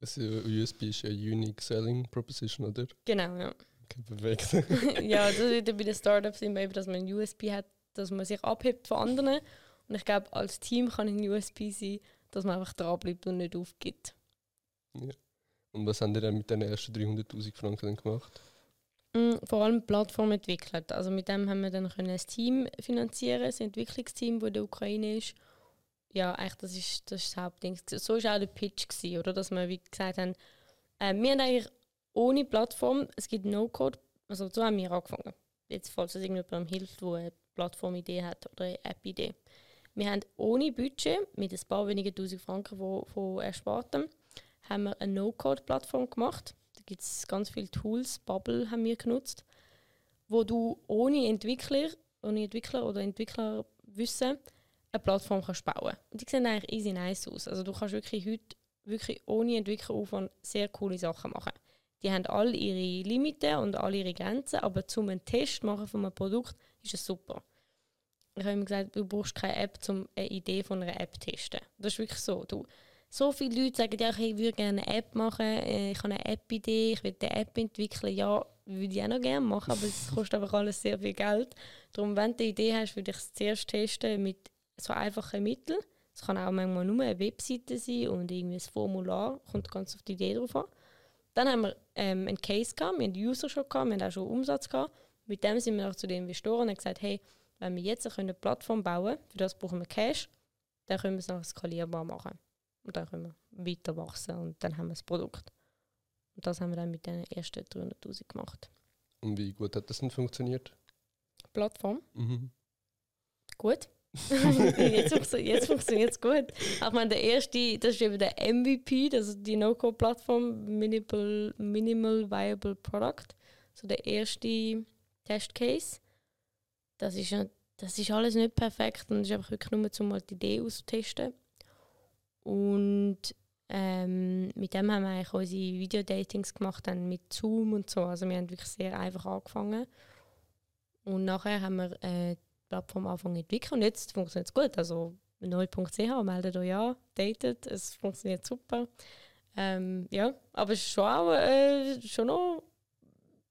Also USB ist ja Unique Selling Proposition, oder? Genau, ja. Okay, perfekt. ja, das ist bei den Startups immer eben, dass man ein USP hat, dass man sich abhebt von anderen. Und ich glaube, als Team kann ein USP sein, dass man einfach dranbleibt und nicht aufgibt. Und was haben ihr dann mit den ersten 300'000 Franken gemacht? Mm, Vor allem Plattform entwickelt. Also mit dem haben wir dann können ein Team finanzieren, ein Entwicklungsteam, das in der Ukraine ist. Ja, eigentlich das ist das, ist das Hauptding. So war auch der Pitch, gewesen, oder? Dass wir wie gesagt haben, äh, wir haben eigentlich ohne Plattform, es gibt No-Code, also so haben wir angefangen. Jetzt, falls es irgendjemandem hilft, der eine Plattformidee hat oder eine App-Idee. Wir haben ohne Budget, mit ein paar wenigen tausend Franken von, von Erspartem, haben wir eine No-Code-Plattform gemacht. Da gibt es ganz viele Tools, Bubble haben wir genutzt, wo du ohne Entwickler, ohne Entwickler oder Entwicklerwissen eine Plattform kannst bauen Und die sehen eigentlich easy nice aus. Also du kannst wirklich heute wirklich ohne Entwickleraufwand sehr coole Sachen machen. Die haben alle ihre Limiten und alle ihre Grenzen, aber zum einen Test machen von einem Produkt ist es super. Ich habe immer gesagt, du brauchst keine App, um eine Idee von einer App zu testen. Das ist wirklich so. Du, so viele Leute sagen, ja, ich würde gerne eine App machen, äh, ich habe eine App-Idee, ich will eine App entwickeln. Ja, würde ich auch noch gerne machen, aber es kostet einfach alles sehr viel Geld. Darum, wenn du eine Idee hast, würde ich es zuerst testen mit so einfachen Mitteln. Es kann auch manchmal nur eine Webseite sein und irgendwie ein Formular, kommt ganz auf die Idee drauf an. Dann haben wir ähm, einen Case gehabt, wir haben User schon gehabt, wir haben auch schon Umsatz gehabt. Mit dem sind wir auch zu den Investoren und haben gesagt, hey, wenn wir jetzt eine Plattform bauen können, für das brauchen wir Cash, dann können wir es noch skalierbar machen. Und dann können wir weiter wachsen und dann haben wir das Produkt. Und das haben wir dann mit den ersten 300'000 gemacht. Und wie gut hat das denn funktioniert? Plattform? Mhm. Gut. jetzt, jetzt funktioniert es gut. Ich meine, der erste, das ist eben der MVP, das ist die No-Code-Plattform Minimal, Minimal Viable Product. So der erste Testcase. Das ist, das ist alles nicht perfekt und ist einfach wirklich nur, um mal die Idee auszutesten. Und ähm, mit dem haben wir eigentlich unsere Videodatings gemacht, dann mit Zoom und so. Also wir haben wirklich sehr einfach angefangen. Und nachher haben wir äh, Plattform anfangen zu entwickeln und jetzt funktioniert es gut. Also neu.ch, meldet euch an, datet, es funktioniert super. Ähm, ja, aber es war schon, auch, äh, schon noch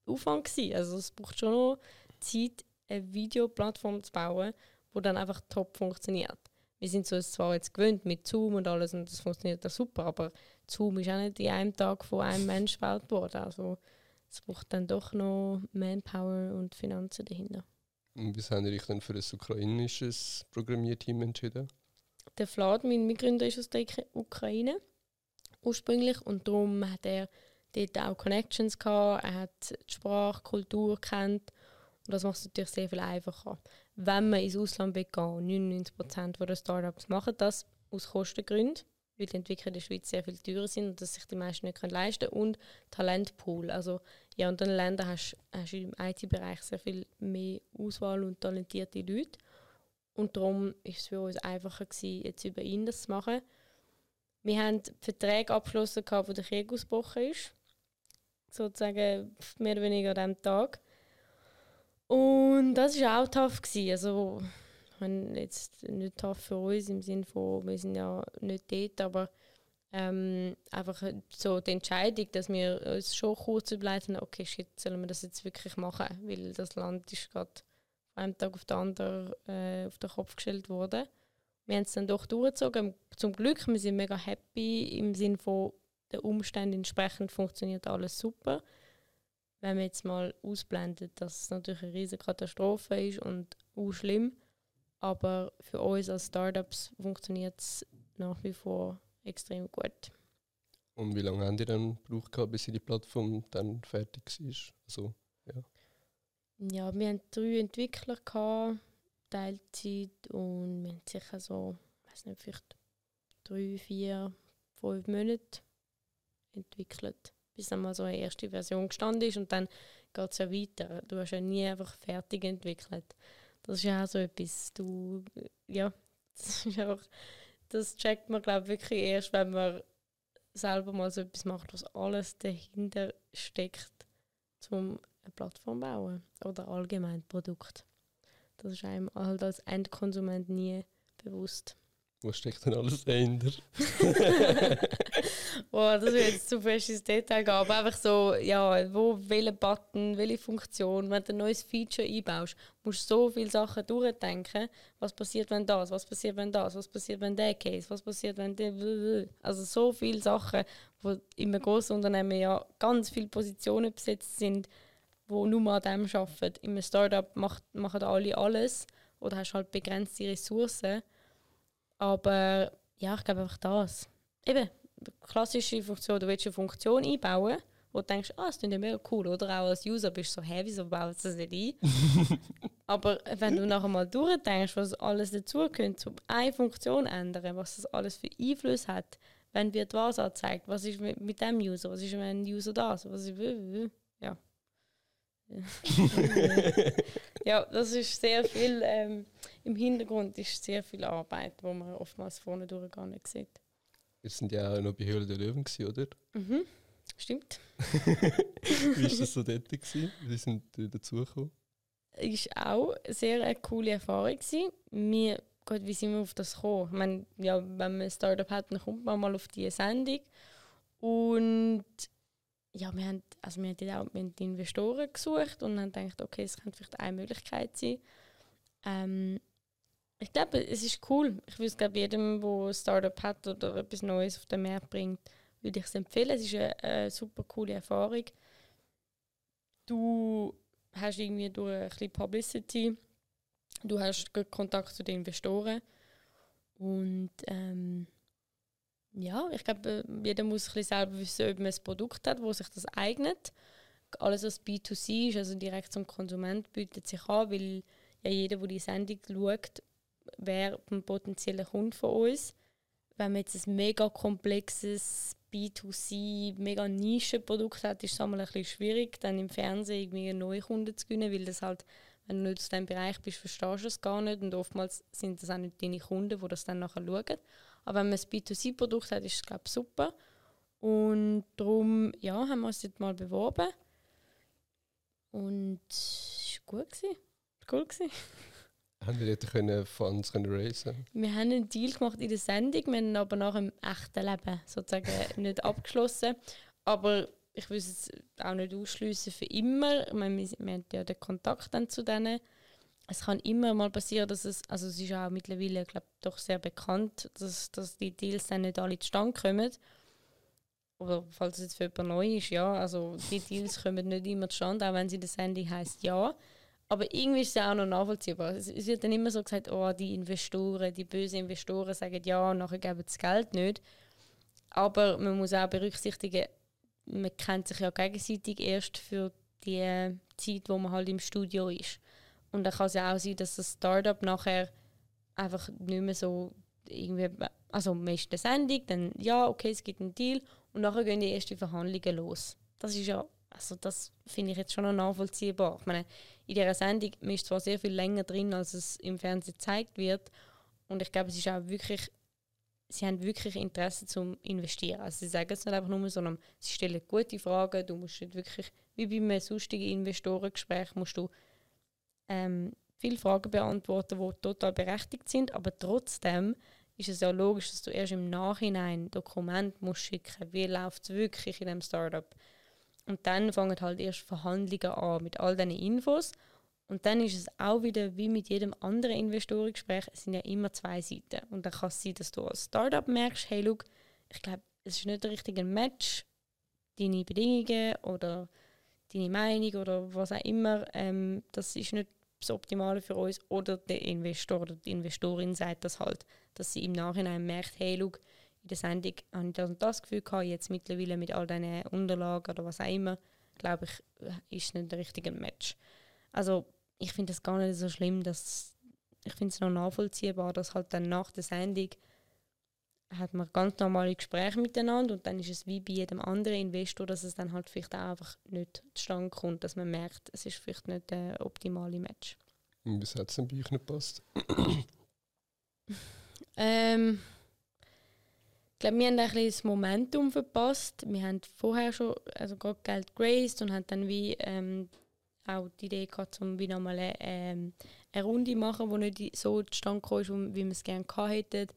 Aufwand gewesen. Also es braucht schon noch Zeit, eine Videoplattform zu bauen, die dann einfach top funktioniert. Wir sind so zwar jetzt gewöhnt mit Zoom und alles und das funktioniert ja super, aber Zoom ist auch nicht in einem Tag von einem Mensch gebaut worden. Also es braucht dann doch noch Manpower und Finanzen dahinter. Und wieso haben ihr euch dann für ein ukrainisches Programmierteam entschieden? Der Vlad, mein Mitgründer, ist aus der Ukraine ursprünglich und darum hat er dort auch Connections gehabt, er hat die Sprache, Kultur kennt und das macht es natürlich sehr viel einfacher. Wenn man ins Ausland gehen, 99% der Startups machen das aus Kostengründen, weil die Entwickler in der Schweiz sehr viel teurer sind und das sich die meisten nicht leisten können und Talentpool. Also in Ländern hast, hast du im IT-Bereich sehr viel mehr Auswahl und talentierte Leute. Und darum war es für uns einfacher, gewesen, jetzt über ihn das zu machen. Wir haben Verträge abgeschlossen, wo der Krieg ausgebrochen ist. Sozusagen mehr oder weniger an diesem Tag. Und das war auch tough. Gewesen. Also, jetzt nicht tough für uns im Sinne von, wir sind ja nicht dort, aber ähm, einfach so die Entscheidung, dass wir uns schon kurz überlegen, okay, shit, sollen wir das jetzt wirklich machen? Weil das Land ist gerade von einem Tag auf den anderen äh, auf den Kopf gestellt worden. Wir haben es dann doch durchgezogen. Zum Glück, wir sind mega happy im Sinne von den Umständen entsprechend funktioniert alles super. Wenn man jetzt mal ausblendet, dass es natürlich eine riesige Katastrophe ist und auch schlimm, aber für uns als Startups funktioniert es nach wie vor extrem gut. Und wie lange habt ihr dann gebraucht, bis die Plattform dann fertig war? Also, ja. ja, wir hatten drei Entwickler, gehabt, Teilzeit, und wir haben sicher so, ich weiß nicht, vielleicht drei, vier, fünf Monate entwickelt, bis dann mal so eine erste Version gestanden ist und dann geht es ja weiter. Du hast ja nie einfach fertig entwickelt. Das ist ja auch so etwas, du, ja, das ist einfach das checkt man, glaube wirklich erst, wenn man selber mal so etwas macht, was alles dahinter steckt, um eine Plattform zu bauen oder allgemein ein Produkt. Das ist einem halt als Endkonsument nie bewusst. Was steckt denn alles dahinter? Boah, das wird jetzt zu fest ins Detail gehen. Aber einfach so, ja, wo, welcher Button, welche Funktion, wenn du ein neues Feature einbaust, musst du so viele Sachen durchdenken. Was passiert, wenn das, was passiert, wenn das, was passiert, wenn der Case, was passiert, wenn der. Also so viele Sachen, wo in einem großen Unternehmen ja ganz viele Positionen besetzt sind, wo nur an dem arbeiten. In einem Startup macht, machen alle alles oder hast halt begrenzte Ressourcen. Aber ja, ich glaube einfach das. Eben, klassische Funktion, du willst eine Funktion einbauen, wo du denkst, ah, das ist ja mega cool, oder? Auch als User bist du so, hä, wieso baut das nicht ein? Aber wenn du nachher mal durchdenkst, was alles dazugehört, um eine Funktion zu ändern, was das alles für Einfluss hat, wenn wird was angezeigt, was ist mit, mit dem User, was ist, wenn ein User das, was ist, ja. ja, das ist sehr viel, ähm, im Hintergrund ist sehr viel Arbeit, wo man oftmals vorne durch gar nicht sieht. Wir sind ja auch noch bei Höhle der Löwen, gewesen, oder? Mhm, stimmt. Wie war das so dort? Gewesen? Wie sind die dazugekommen? Ist auch eine sehr eine coole Erfahrung gewesen. Wir, Gott, wie sind wir auf das gekommen? Ich meine, ja, wenn man ein Startup hat, dann kommt man mal auf diese Sendung. Und ja, wir haben, also wir haben auch mit Investoren gesucht und haben gedacht, okay, es könnte vielleicht eine Möglichkeit sein. Ähm, ich glaube, es ist cool. Ich würde es glaube jedem, der ein Startup hat oder etwas Neues auf den Markt bringt, würde ich es empfehlen. Es ist eine, eine, super coole Erfahrung. Du hast irgendwie durch ein bisschen Publicity, du hast Kontakt zu den Investoren und ähm, ja, ich glaube, jeder muss ein bisschen selber wissen, ob man ein Produkt hat, wo sich das eignet. Alles, was B2C ist, also direkt zum Konsument, bietet sich an, weil ja jeder, der die Sendung schaut, wäre ein potenzieller Kunde von uns. Wenn man jetzt ein mega komplexes B2C, mega Nischenprodukt hat, ist es einmal ein bisschen schwierig, dann im Fernsehen irgendwie neue Kunden zu gewinnen, weil das halt, wenn du nicht aus diesem Bereich bist, verstehst du es gar nicht und oftmals sind das auch nicht deine Kunden, die das dann nachher schauen. Aber wenn man ein B2C-Produkt hat, ist es, glaube ich, super. Und darum ja, haben wir uns jetzt mal beworben. Und es war gut. Cool. Haben wir dort können Funds können raisen? Wir haben einen Deal gemacht in der Sendung, wir haben aber nach dem echten Leben sozusagen nicht abgeschlossen. Aber ich will es auch nicht ausschließen für immer. Ich meine, wir, wir haben ja den Kontakt dann zu denen es kann immer mal passieren, dass es, also es ist auch mittlerweile, glaube doch sehr bekannt, dass, dass die Deals dann nicht alle zustande kommen. Oder falls es jetzt für jemanden neu ist, ja, also die Deals kommen nicht immer zustande, auch wenn sie das Handy heißt ja. Aber irgendwie ist es auch noch nachvollziehbar. Es, wird dann immer so gesagt, oh, die Investoren, die bösen Investoren sagen ja, und nachher geben das Geld nicht. Aber man muss auch berücksichtigen, man kennt sich ja gegenseitig erst für die Zeit, wo man halt im Studio ist. Und dann kann es ja auch sein, dass das Startup nachher einfach nicht mehr so irgendwie, also man ist in der Sendung, dann ja, okay, es gibt einen Deal und nachher gehen die ersten Verhandlungen los. Das ist ja, also das finde ich jetzt schon nachvollziehbar. Ich meine, in dieser Sendung ist zwar sehr viel länger drin, als es im Fernsehen gezeigt wird und ich glaube, es ist auch wirklich, sie haben wirklich Interesse zum Investieren. Also sie sagen es nicht einfach nur, sondern sie stellen gute Fragen, du musst nicht wirklich, wie bei einem sonstigen Investorengespräch, musst du ähm, viele Fragen beantworten, die total berechtigt sind, aber trotzdem ist es ja logisch, dass du erst im Nachhinein ein Dokument musst schicken wie läuft es wirklich in dem Startup. Und dann fangen halt erst Verhandlungen an mit all diesen Infos. Und dann ist es auch wieder wie mit jedem anderen Investorengespräch, es sind ja immer zwei Seiten. Und dann kann es sein, dass du als Startup merkst, hey, look, ich glaube, es ist nicht der richtige Match, deine Bedingungen oder deine Meinung oder was auch immer, ähm, das ist nicht das Optimale für uns. Oder der Investor oder die Investorin sagt das halt, dass sie im Nachhinein merkt, hey, in der Sendung habe ich das und das Gefühl gehabt, jetzt mittlerweile mit all diesen Unterlagen oder was auch immer, glaube ich, ist nicht der richtige Match. Also ich finde es gar nicht so schlimm, dass ich finde es noch nachvollziehbar, dass halt dann nach der Sendung hat man ganz normale Gespräche miteinander und dann ist es wie bei jedem anderen Investor, dass es dann halt vielleicht auch einfach nicht zustande kommt, dass man merkt, es ist vielleicht nicht der optimale Match. Und was hat es denn bei euch nicht gepasst? ähm, ich glaube, wir haben ein bisschen das Momentum verpasst. Wir haben vorher schon also gerade Geld geraced und haben dann wie ähm, auch die Idee gehabt, um wie nochmal eine, ähm, eine Runde machen, die nicht so zustande kam, wie wir es gerne hätten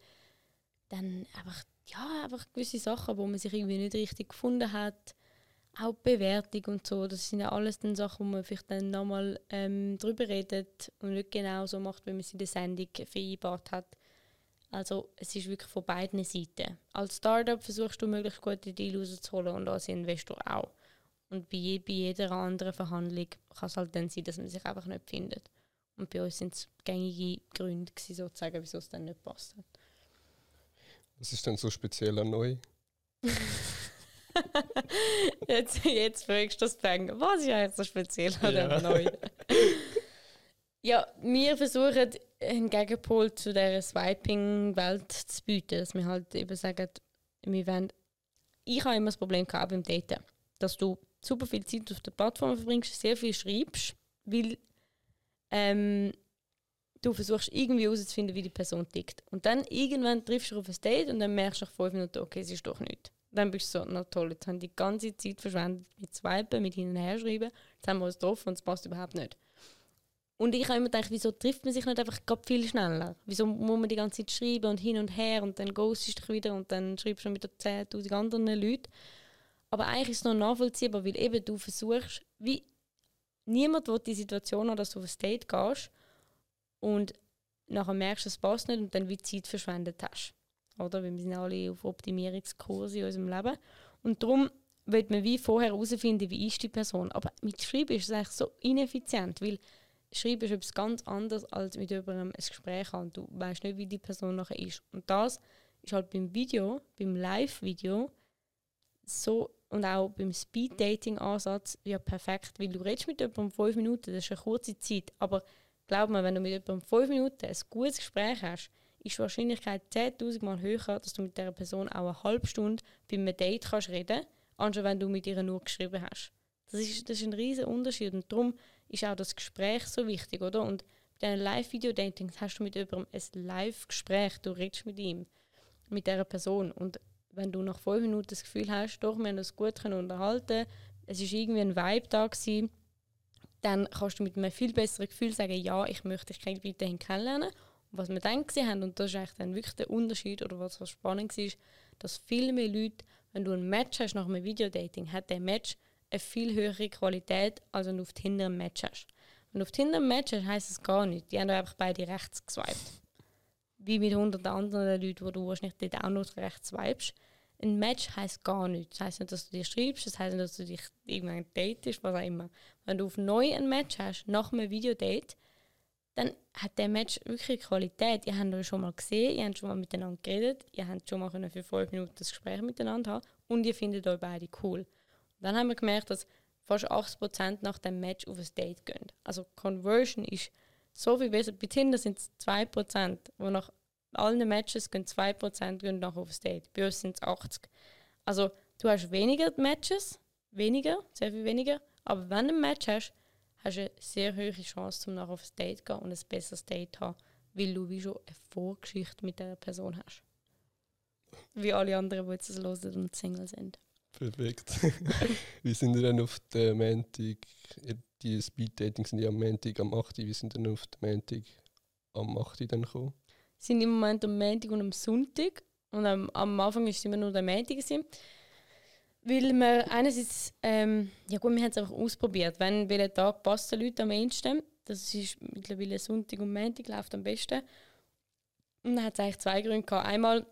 dann einfach, ja, einfach gewisse Sachen, wo man sich irgendwie nicht richtig gefunden hat. Auch Bewertung und so, das sind ja alles dann Sachen, wo man vielleicht dann nochmal ähm, drüber redet und nicht genau so macht, wie man es in der Sendung vereinbart hat. Also es ist wirklich von beiden Seiten. Als Startup versuchst du möglichst gute Deal rauszuholen und als Investor auch. Und bei, bei jeder anderen Verhandlung kann es halt dann sein, dass man sich einfach nicht findet. Und bei uns sind es gängige Gründe gewesen, sozusagen, wieso es dann nicht passt hat. Was ist denn so speziell an neu? jetzt, jetzt fragst du das Bang. Was ist eigentlich so speziell an ja. neu? ja, wir versuchen einen Gegenpol zu dieser Swiping-Welt zu bieten, dass wir halt eben sagen, wir wollen, ich habe immer das Problem gehabt beim Daten, dass du super viel Zeit auf der Plattform verbringst, sehr viel schreibst, weil ähm, du versuchst irgendwie herauszufinden, wie die Person tickt. Und dann irgendwann triffst du auf ein Date und dann merkst du nach fünf Minuten, okay, es ist doch nicht. Dann bist du so, na toll, jetzt haben die ganze Zeit verschwendet mit Swipen, mit hin und jetzt haben wir uns getroffen und es passt überhaupt nicht. Und ich habe immer gedacht, wieso trifft man sich nicht einfach viel schneller? Wieso muss man die ganze Zeit schreiben und hin und her und dann ghostest du dich wieder und dann schreibst du mit 10'000 anderen Leuten. Aber eigentlich ist es noch nachvollziehbar, weil eben du versuchst, wie niemand will die Situation haben, dass du auf ein Date gehst und nachher merkst es passt nicht und dann wie Zeit verschwendet hast. Oder? Weil wir sind alle auf Optimierungskurse in unserem Leben. Und darum will man wie vorher herausfinden, wie ist die Person. Aber mit Schreiben ist es eigentlich so ineffizient, weil Schreiben ist etwas ganz anderes, als mit jemandem ein Gespräch haben. Du weißt nicht, wie die Person nachher ist. Und das ist halt beim Video, beim Live-Video, so und auch beim Speed-Dating-Ansatz ja perfekt, weil du redest mit jemandem fünf Minuten, das ist eine kurze Zeit, aber glaub mir, wenn du mit jemandem fünf Minuten ein gutes Gespräch hast, ist die Wahrscheinlichkeit 10.000 Mal höher, dass du mit dieser Person auch eine halbe Stunde bei einem Date kannst reden kannst, als wenn du mit ihr nur geschrieben hast. Das ist, das ist ein riesiger Unterschied und darum ist auch das Gespräch so wichtig, oder? Und bei diesen Live-Video-Datings hast du mit jemandem ein Live-Gespräch, du redest mit ihm, mit dieser Person und wenn du nach fünf Minuten das Gefühl hast, doch, wir haben uns gut unterhalten, es war irgendwie ein Vibe da gewesen, dann kannst du mit einem viel besseren Gefühl sagen, ja, ich möchte dich weiterhin kennenlernen. Und was wir dann gesehen haben, und das ist eigentlich dann wirklich der Unterschied, oder was so spannend war, dass viel mehr Leute, wenn du ein Match hast nach einem Videodating, hat der Match eine viel höhere Qualität, als wenn du auf Tinder ein Match hast. Wenn du auf Tinder ein Match hast, heisst es gar nichts. Die haben einfach beide rechts geswiped. Wie mit hunderten anderen Leuten, wo du wahrscheinlich dort auch noch rechts swipest ein Match heißt gar nichts. Das heißt nicht, dass du dir schreibst, das heißt nicht, dass du dich irgendwann datest, was auch immer. Wenn du auf neu ein Match hast, nach einem Videodate, dann hat der Match wirklich Qualität. Ihr habt euch schon mal gesehen, ihr habt schon mal miteinander geredet, ihr habt schon mal für fünf Minuten das Gespräch miteinander haben und ihr findet euch beide cool. Dann haben wir gemerkt, dass fast 80% nach dem Match auf ein Date gehen. Also Conversion ist so viel besser. Bei Tinder sind es 2%, wo nach allen Matches gehen 2% gehen nachher aufs Date. Bei uns sind es 80. Also du hast weniger Matches, weniger, sehr viel weniger, aber wenn du ein Match hast, hast du eine sehr hohe Chance, um nachher aufs Date zu gehen und ein besseres Date zu haben, weil du wie schon eine Vorgeschichte mit dieser Person hast. Wie alle anderen, die jetzt das hören und Single sind. Perfekt. wie sind wir denn auf der Montag? Die Speed-Dating sind ja am Montag am 8. Wie sind denn auf der Montag am 8. dann gekommen? sind im Moment am Montag und am Sonntag. Und am, am Anfang es immer nur der Montag. Weil wir einerseits, ähm, ja gut, wir haben es einfach ausprobiert. Wenn welcher Tag passt den Leuten am ehesten. Das ist mittlerweile Sonntag und Montag, läuft am besten. Und dann hat es eigentlich zwei Gründe gehabt. Einmal,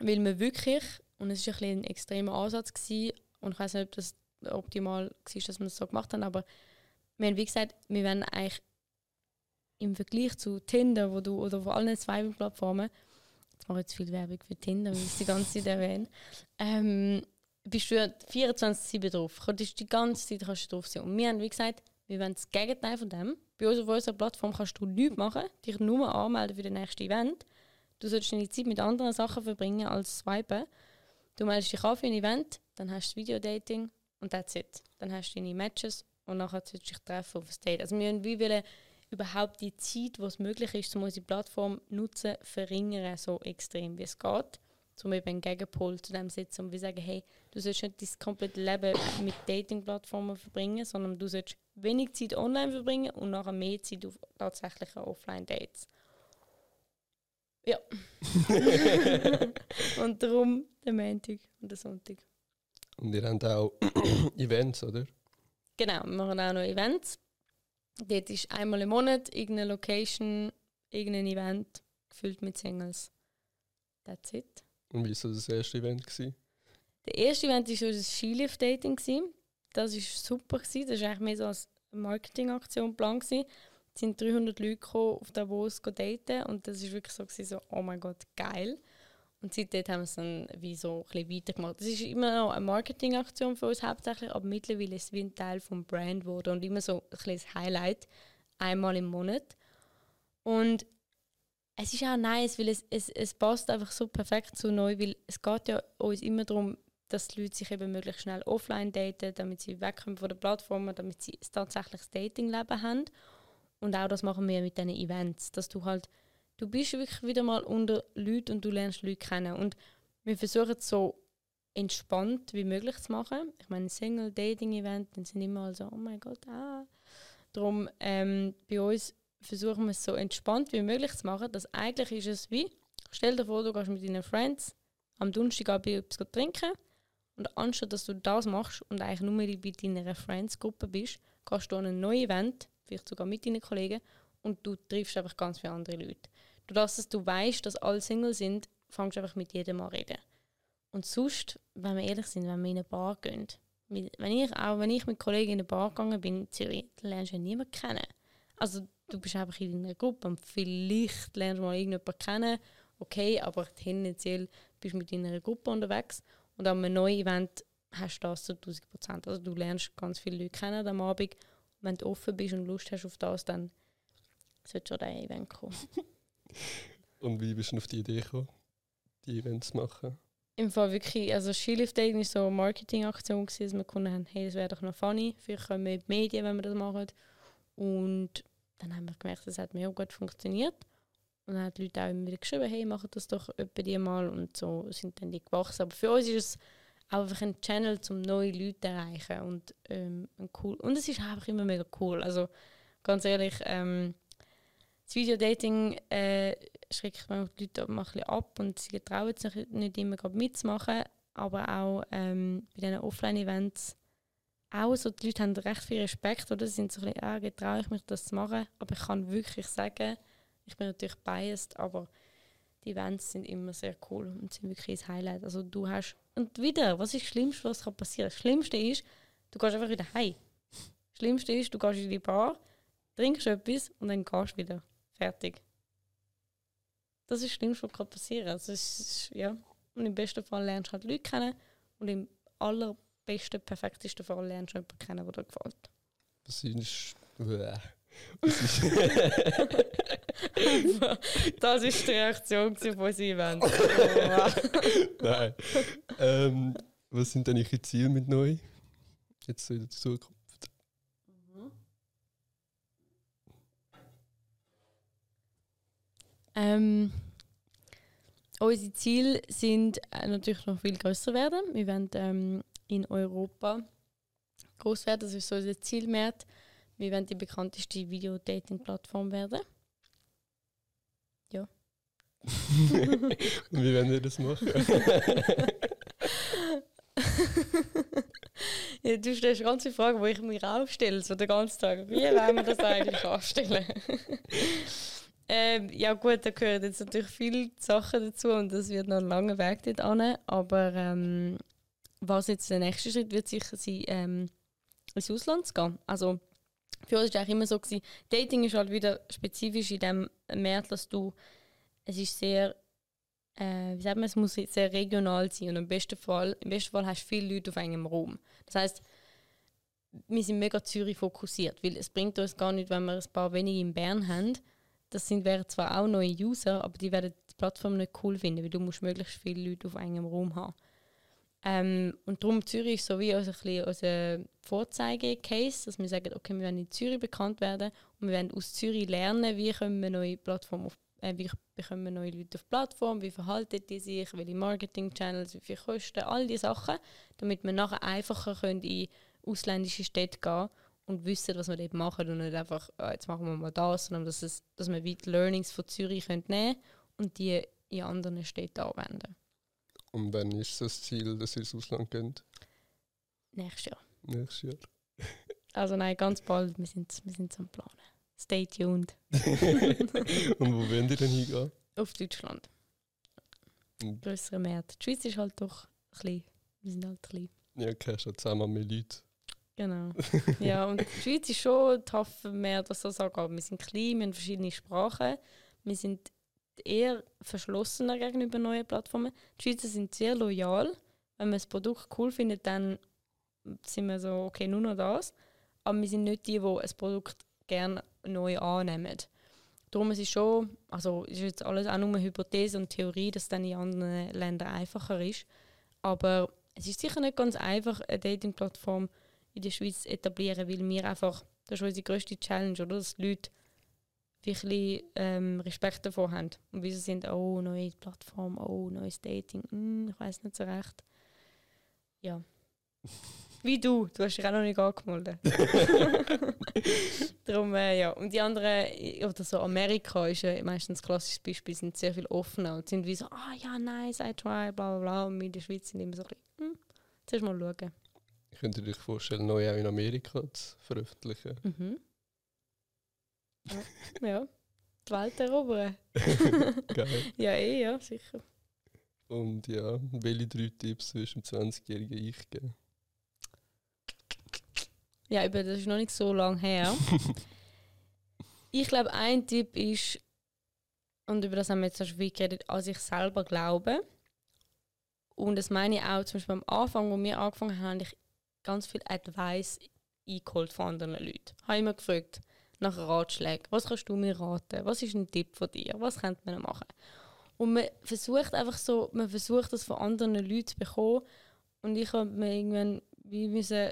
weil wir wirklich, und es war ein, ein extremer Ansatz, gewesen, und ich weiß nicht, ob das optimal war, dass wir es so gemacht haben, aber wir haben wie gesagt, wir wollen eigentlich im Vergleich zu Tinder, wo du, oder von allen Swiping-Plattformen, jetzt mache ich jetzt viel Werbung für Tinder, weil ich es die ganze Zeit erwähne, ähm, bist du 24-7 drauf. Du die ganze Zeit kannst du drauf sein. Und wir haben, wie gesagt, wir wollen das Gegenteil von dem. Bei uns auf unserer Plattform kannst du nichts machen, dich nur anmelden für das nächste Event. Du solltest deine Zeit mit anderen Sachen verbringen als swipen. Du meldest dich an für ein Event, dann hast du Videodating und that's it. Dann hast du deine Matches und nachher sollst du dich treffen auf ein Date. Also wir wollen wie wollen überhaupt die Zeit, wo es möglich ist, um unsere Plattform nutzen, verringern, so extrem wie es geht. Um eben einen Gegenpol zu dem setzen und wir sagen, hey, du sollst nicht dein komplette Leben mit Dating-Plattformen verbringen, sondern du sollst wenig Zeit online verbringen und nachher mehr Zeit auf tatsächlichen Offline-Dates. Ja. und darum der Montag und der Sonntag. Und ihr habt auch Events, oder? Genau, wir machen auch noch Events. Dort ist einmal im Monat irgendeine Location, irgendein Event gefüllt mit Singles. That's it. Und wie war das erste Event? Gewesen? Der erste Event war das Skilift-Dating. Das war super. Das war eigentlich mehr so als Marketingaktion geplant. Sind 300 Leute gekommen, auf Davos daten und das war wirklich so, so, oh mein Gott, geil. Und seitdem haben wir es dann wie so ein bisschen weitergemacht. Das ist immer noch eine Marketingaktion für uns hauptsächlich, aber mittlerweile ist es wie ein Teil vom Brand geworden und immer so ein kleines Highlight, einmal im Monat. Und es ist auch nice, weil es, es, es passt einfach so perfekt zu neu, weil es geht ja uns immer darum, dass die Leute sich eben möglichst schnell offline daten, damit sie wegkommen von der Plattform, damit sie tatsächlich das Datingleben haben. Und auch das machen wir mit diesen Events, dass du halt, du bist wirklich wieder mal unter Leuten und du lernst Leute kennen. Und wir versuchen es so entspannt wie möglich zu machen. Ich meine, Single-Dating-Event, dann sind immer so, oh mein Gott, ah. Darum, ähm, bei uns versuchen wir es so entspannt wie möglich zu machen, dass eigentlich ist es wie, stell dir vor, du gehst mit deinen Friends am Donnerstagabend etwas trinken und anstatt dass du das machst und eigentlich nur bei deiner Friends-Gruppe bist, gehst du an ein neues Event, vielleicht sogar mit deinen Kollegen, und du triffst einfach ganz viele andere Leute. Dadurch, dass du weißt, dass alle Single sind, fängst du einfach mit jedem an reden. Und sonst, wenn wir ehrlich sind, wenn wir in eine Bar gehen, wenn ich, auch wenn ich mit Kollegen in eine Bar gegangen bin in Zürich, dann lernst du ja niemanden kennen. Also du bist einfach in einer Gruppe und vielleicht lernst du mal irgendjemanden kennen, okay, aber tendenziell bist du mit deiner Gruppe unterwegs und an einem neuen Event hast du das zu 1000 Prozent. Also du lernst ganz viele Leute kennen am Abend. Wenn du offen bist und Lust hast auf das, dann sollte schon dein Event kommen. und wie bist du auf die Idee gekommen, die Events zu machen? Im Fall wirklich, also Skilift Dating war so eine Marketingaktion, dass wir gefunden haben, hey, das wäre doch noch funny, vielleicht können wir in die Medien, wenn wir das machen. Und dann haben wir gemerkt, das hat mega gut funktioniert. Und dann haben die Leute auch immer wieder geschrieben, hey, mach das doch etwa die mal. Und so sind dann die gewachsen. Aber für uns ist es einfach ein Channel, um neue Leute zu erreichen. Und, ähm, cool. und es ist einfach immer mega cool. Also ganz ehrlich, ähm, das Videodating äh, schreckt man die Leute ein bisschen ab und sie trauen sich nicht immer mitzumachen. Aber auch ähm, bei diesen Offline-Events auch so, die Leute haben recht viel Respekt, oder? Sie sind so ein bisschen, ah, traue ich mich das zu machen. Aber ich kann wirklich sagen, ich bin natürlich biased, aber die Events sind immer sehr cool und sind wirklich ein Highlight. Also du hast, und wieder, was ist das Schlimmste, was kann passieren? Das Schlimmste ist, du gehst einfach wieder heim. Das Schlimmste ist, du gehst in die Bar, trinkst etwas und dann gehst du wieder. Fertig. Das ist das Schlimmste, was kann passieren. Also ist, ja. Und im besten Fall lernst du halt Leute kennen und im allerbesten, perfektesten Fall lernst du jemanden kennen, der dir gefällt. Das ist... das ist die Reaktion von unserem Event. Nein. Ähm, was sind denn Ihre Ziele mit neu? Jetzt so in der Zukunft. Mhm. Ähm, unsere Ziele sind äh, natürlich noch viel größer werden. Wir wollen ähm, in Europa groß werden. Das ist so unser Zielwert. Wir wollen die bekannteste Video-Dating-Plattform werden. Ja. wie wollen wir das machen? ja, du stellst ganz viele Fragen, die ich mir auch stelle, so den ganzen Tag. Wie wollen wir das eigentlich anstellen? ähm, ja gut, da gehören jetzt natürlich viele Sachen dazu und das wird noch ein langer Weg dort an. Aber ähm, was jetzt der nächste Schritt wird sicher sein, ähm, ins Ausland zu gehen. Also für uns war es immer so, gewesen, Dating ist halt wieder spezifisch in dem März, dass du, es ist sehr, äh, wie sagt man, es muss sehr regional sein und im besten Fall, im besten Fall hast du viele Leute auf einem Raum. Das heißt, wir sind mega Zürich fokussiert, weil es bringt uns gar nicht, wenn wir ein paar wenige in Bern haben. Das sind, wären zwar auch neue User, aber die werden die Plattform nicht cool finden, weil du musst möglichst viele Leute auf einem Raum haben. Ähm, und darum Zürich ist so wie also ein unser Vorzeige-Case, dass wir sagen, okay, wir wollen in Zürich bekannt werden und wir wollen aus Zürich lernen, wie können wir neue Plattformen auf, äh, wie bekommen wir neue Leute auf die Plattform, wie verhalten die sich, welche Marketing-Channels, wie viel kosten, all diese Sachen, damit wir nachher einfacher können in ausländische Städte gehen und wissen, was wir dort machen und nicht einfach, oh, jetzt machen wir mal das, sondern dass, es, dass wir weit Learnings von Zürich nehmen können und die in anderen Städten anwenden. Und wann ist das Ziel, dass ihr ins Ausland geht? Nächstes Jahr. Nächstes Jahr. Also nein, ganz bald. Wir sind, wir sind am Planen. Stay tuned. Und wo wollt ihr denn hingehen? Auf Deutschland. Mhm. Größere Märkte. Die Schweiz ist halt doch ein bisschen. Wir sind halt klein. Ja, okay, schon zusammen mit Leuten. Genau. ja, und die Schweiz ist schon tough mehr, was das angeht. Wir sind klein, wir haben verschiedene Sprachen. Wir sind eher verschlossener gegenüber neuen Plattformen. Die Schweizer sind sehr loyal. Wenn man das Produkt cool findet, dann sind wir so, okay, nur noch das. Aber wir sind nicht die, die ein Produkt gerne neu annehmen. Darum ist es schon, also ist jetzt alles auch nur eine Hypothese und Theorie, dass es dann in anderen Ländern einfacher ist. Aber es ist sicher nicht ganz einfach, eine Dating-Plattform in der Schweiz zu etablieren, weil wir einfach, das ist unsere grösste Challenge, oder? Dass die Leute wirklich ähm, Respekt davor haben. Und wie sie sind, oh, neue Plattform, oh, neues Dating, hm, ich weiß nicht so recht. Ja. Wie du, du hast dich auch noch nicht angemeldet. Darum, äh, ja. Und die anderen, oder so Amerika ist ja meistens ein klassisches Beispiel, sind sehr viel offener und sind wie so, ah ja, nice, I try, bla bla bla. Und wir in der Schweiz sind immer so ein bisschen, hm, zuerst mal schauen. Könnt ihr euch vorstellen, neu auch in Amerika zu veröffentlichen? Mhm. Ja. Die Welt erobern. Geil. ja, eh, ja, sicher. Und ja, welche drei Tipps würdest du dem 20-jährigen Ich geben? Ja, eben, das ist noch nicht so lange her. ich glaube, ein Tipp ist, und über das haben wir jetzt schon viel geredet, an sich selber glauben. Und das meine ich auch zum Beispiel am Anfang, wo wir angefangen haben, habe ich ganz viel Advice eingeholt von anderen Leuten. Ich habe immer gefragt nach Ratschlägen. Was kannst du mir raten? Was ist ein Tipp von dir? Was könnte man machen? Und man versucht einfach so, man versucht das von anderen Leuten zu bekommen. Und ich habe mir irgendwann wie müssen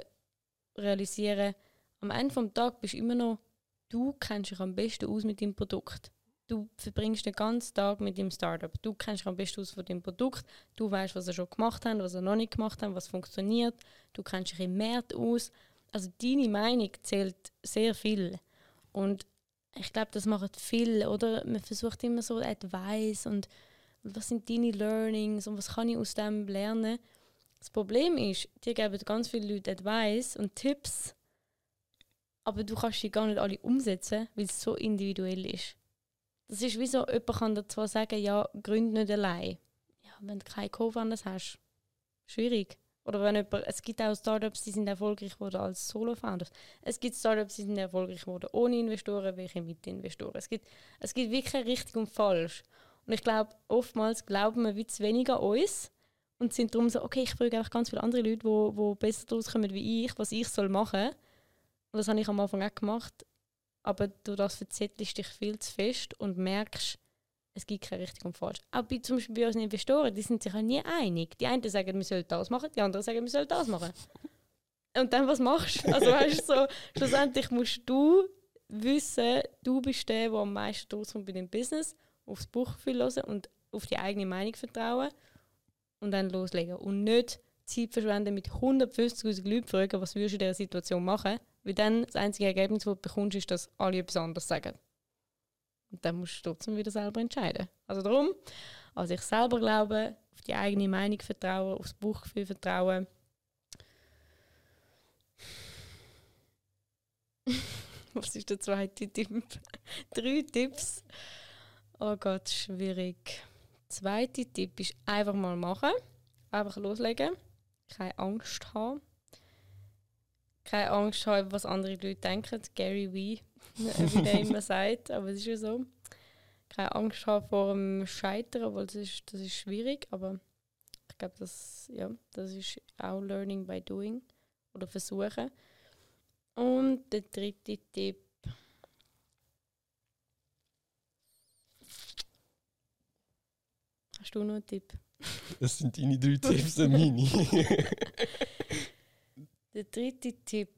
realisieren, am Ende des Tages bist du immer noch, du kennst dich am besten aus mit deinem Produkt. Du verbringst den ganzen Tag mit dem Startup. Du kennst dich am besten aus von dem Produkt. Du weißt, was er schon gemacht hat, was er noch nicht gemacht hat, was funktioniert. Du kennst dich im Markt aus. Also deine Meinung zählt sehr viel. Und ich glaube, das macht viel, oder? Man versucht immer so Advice und was sind deine Learnings und was kann ich aus dem lernen. Das Problem ist, dir geben ganz viele Leute Advice und Tipps, aber du kannst sie gar nicht alle umsetzen, weil es so individuell ist. Das ist wie so, jemand kann dir zwar sagen, ja, gründ nicht allein. Ja, wenn du keine Co-Founders hast, schwierig. Oder wenn jemand, es gibt auch Startups, die sind erfolgreich geworden als Solo-Founders. Es gibt Startups, die sind erfolgreich geworden ohne Investoren, welche mit Investoren. Es gibt, es gibt wirklich richtig und falsch. Und ich glaube, oftmals glauben wir wie zu wenig an uns und sind darum so, okay, ich frage einfach ganz viele andere Leute, die wo, wo besser daraus kommen wie ich, was ich soll machen. Und das habe ich am Anfang auch gemacht. Aber du das verzettelst dich viel zu fest und merkst, es gibt kein richtig und falsch. Auch bei, zum Beispiel bei unseren Investoren, die sind sich ja nie einig. Die einen sagen, wir sollen das machen, die anderen sagen, wir sollen das machen. Und dann, was machst du? Also weißt du, so, schlussendlich musst du wissen, du bist der, der am meisten rauskommt bei dem Business, aufs Buchgefühl hören und auf die eigene Meinung vertrauen und dann loslegen. Und nicht Zeit verschwenden mit 150'000 Leuten fragen, was würdest du in dieser Situation machen? Weil dann das einzige Ergebnis, das du bekommst, ist, dass alle etwas anderes sagen. Und dann musst du trotzdem wieder selber entscheiden. Also darum, an sich selber glauben, auf die eigene Meinung vertrauen, aufs Buchgefühl vertrauen. Was ist der zweite Tipp? Drei Tipps. Oh Gott, schwierig. Zweiter Tipp ist einfach mal machen. Einfach loslegen. Keine Angst haben. Keine Angst haben, was andere Leute denken. Gary Vee, wie der immer sagt. Aber es ist ja so. Keine Angst haben vor dem Scheitern, weil das ist, das ist schwierig. Aber ich glaube, das, ja, das ist auch Learning by Doing. Oder versuchen. Und der dritte Tipp Hast du noch einen Tipp? Das sind deine drei Tipps, und meine. Der dritte Tipp.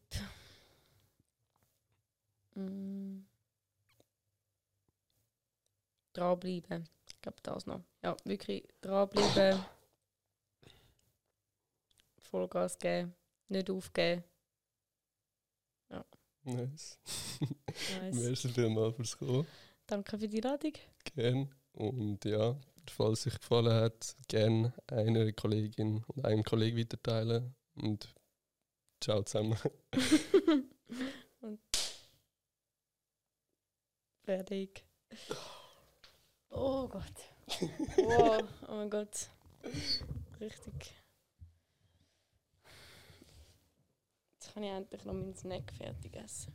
Mm. Dranbleiben. Ich glaube, das noch. Ja, wirklich dranbleiben. Vollgas geben. Nicht aufgeben. Ja. Nice. Nice. Merci vielmals fürs Kommen. Danke für die Ladung. Gern. Und ja, falls es euch gefallen hat, gerne einer Kollegin und einem Kollegen weiterteilen. Und ciao zusammen. Und fertig. Oh Gott. Oh, oh mein Gott. Richtig. Jetzt kann ich endlich noch meinen Snack fertig essen.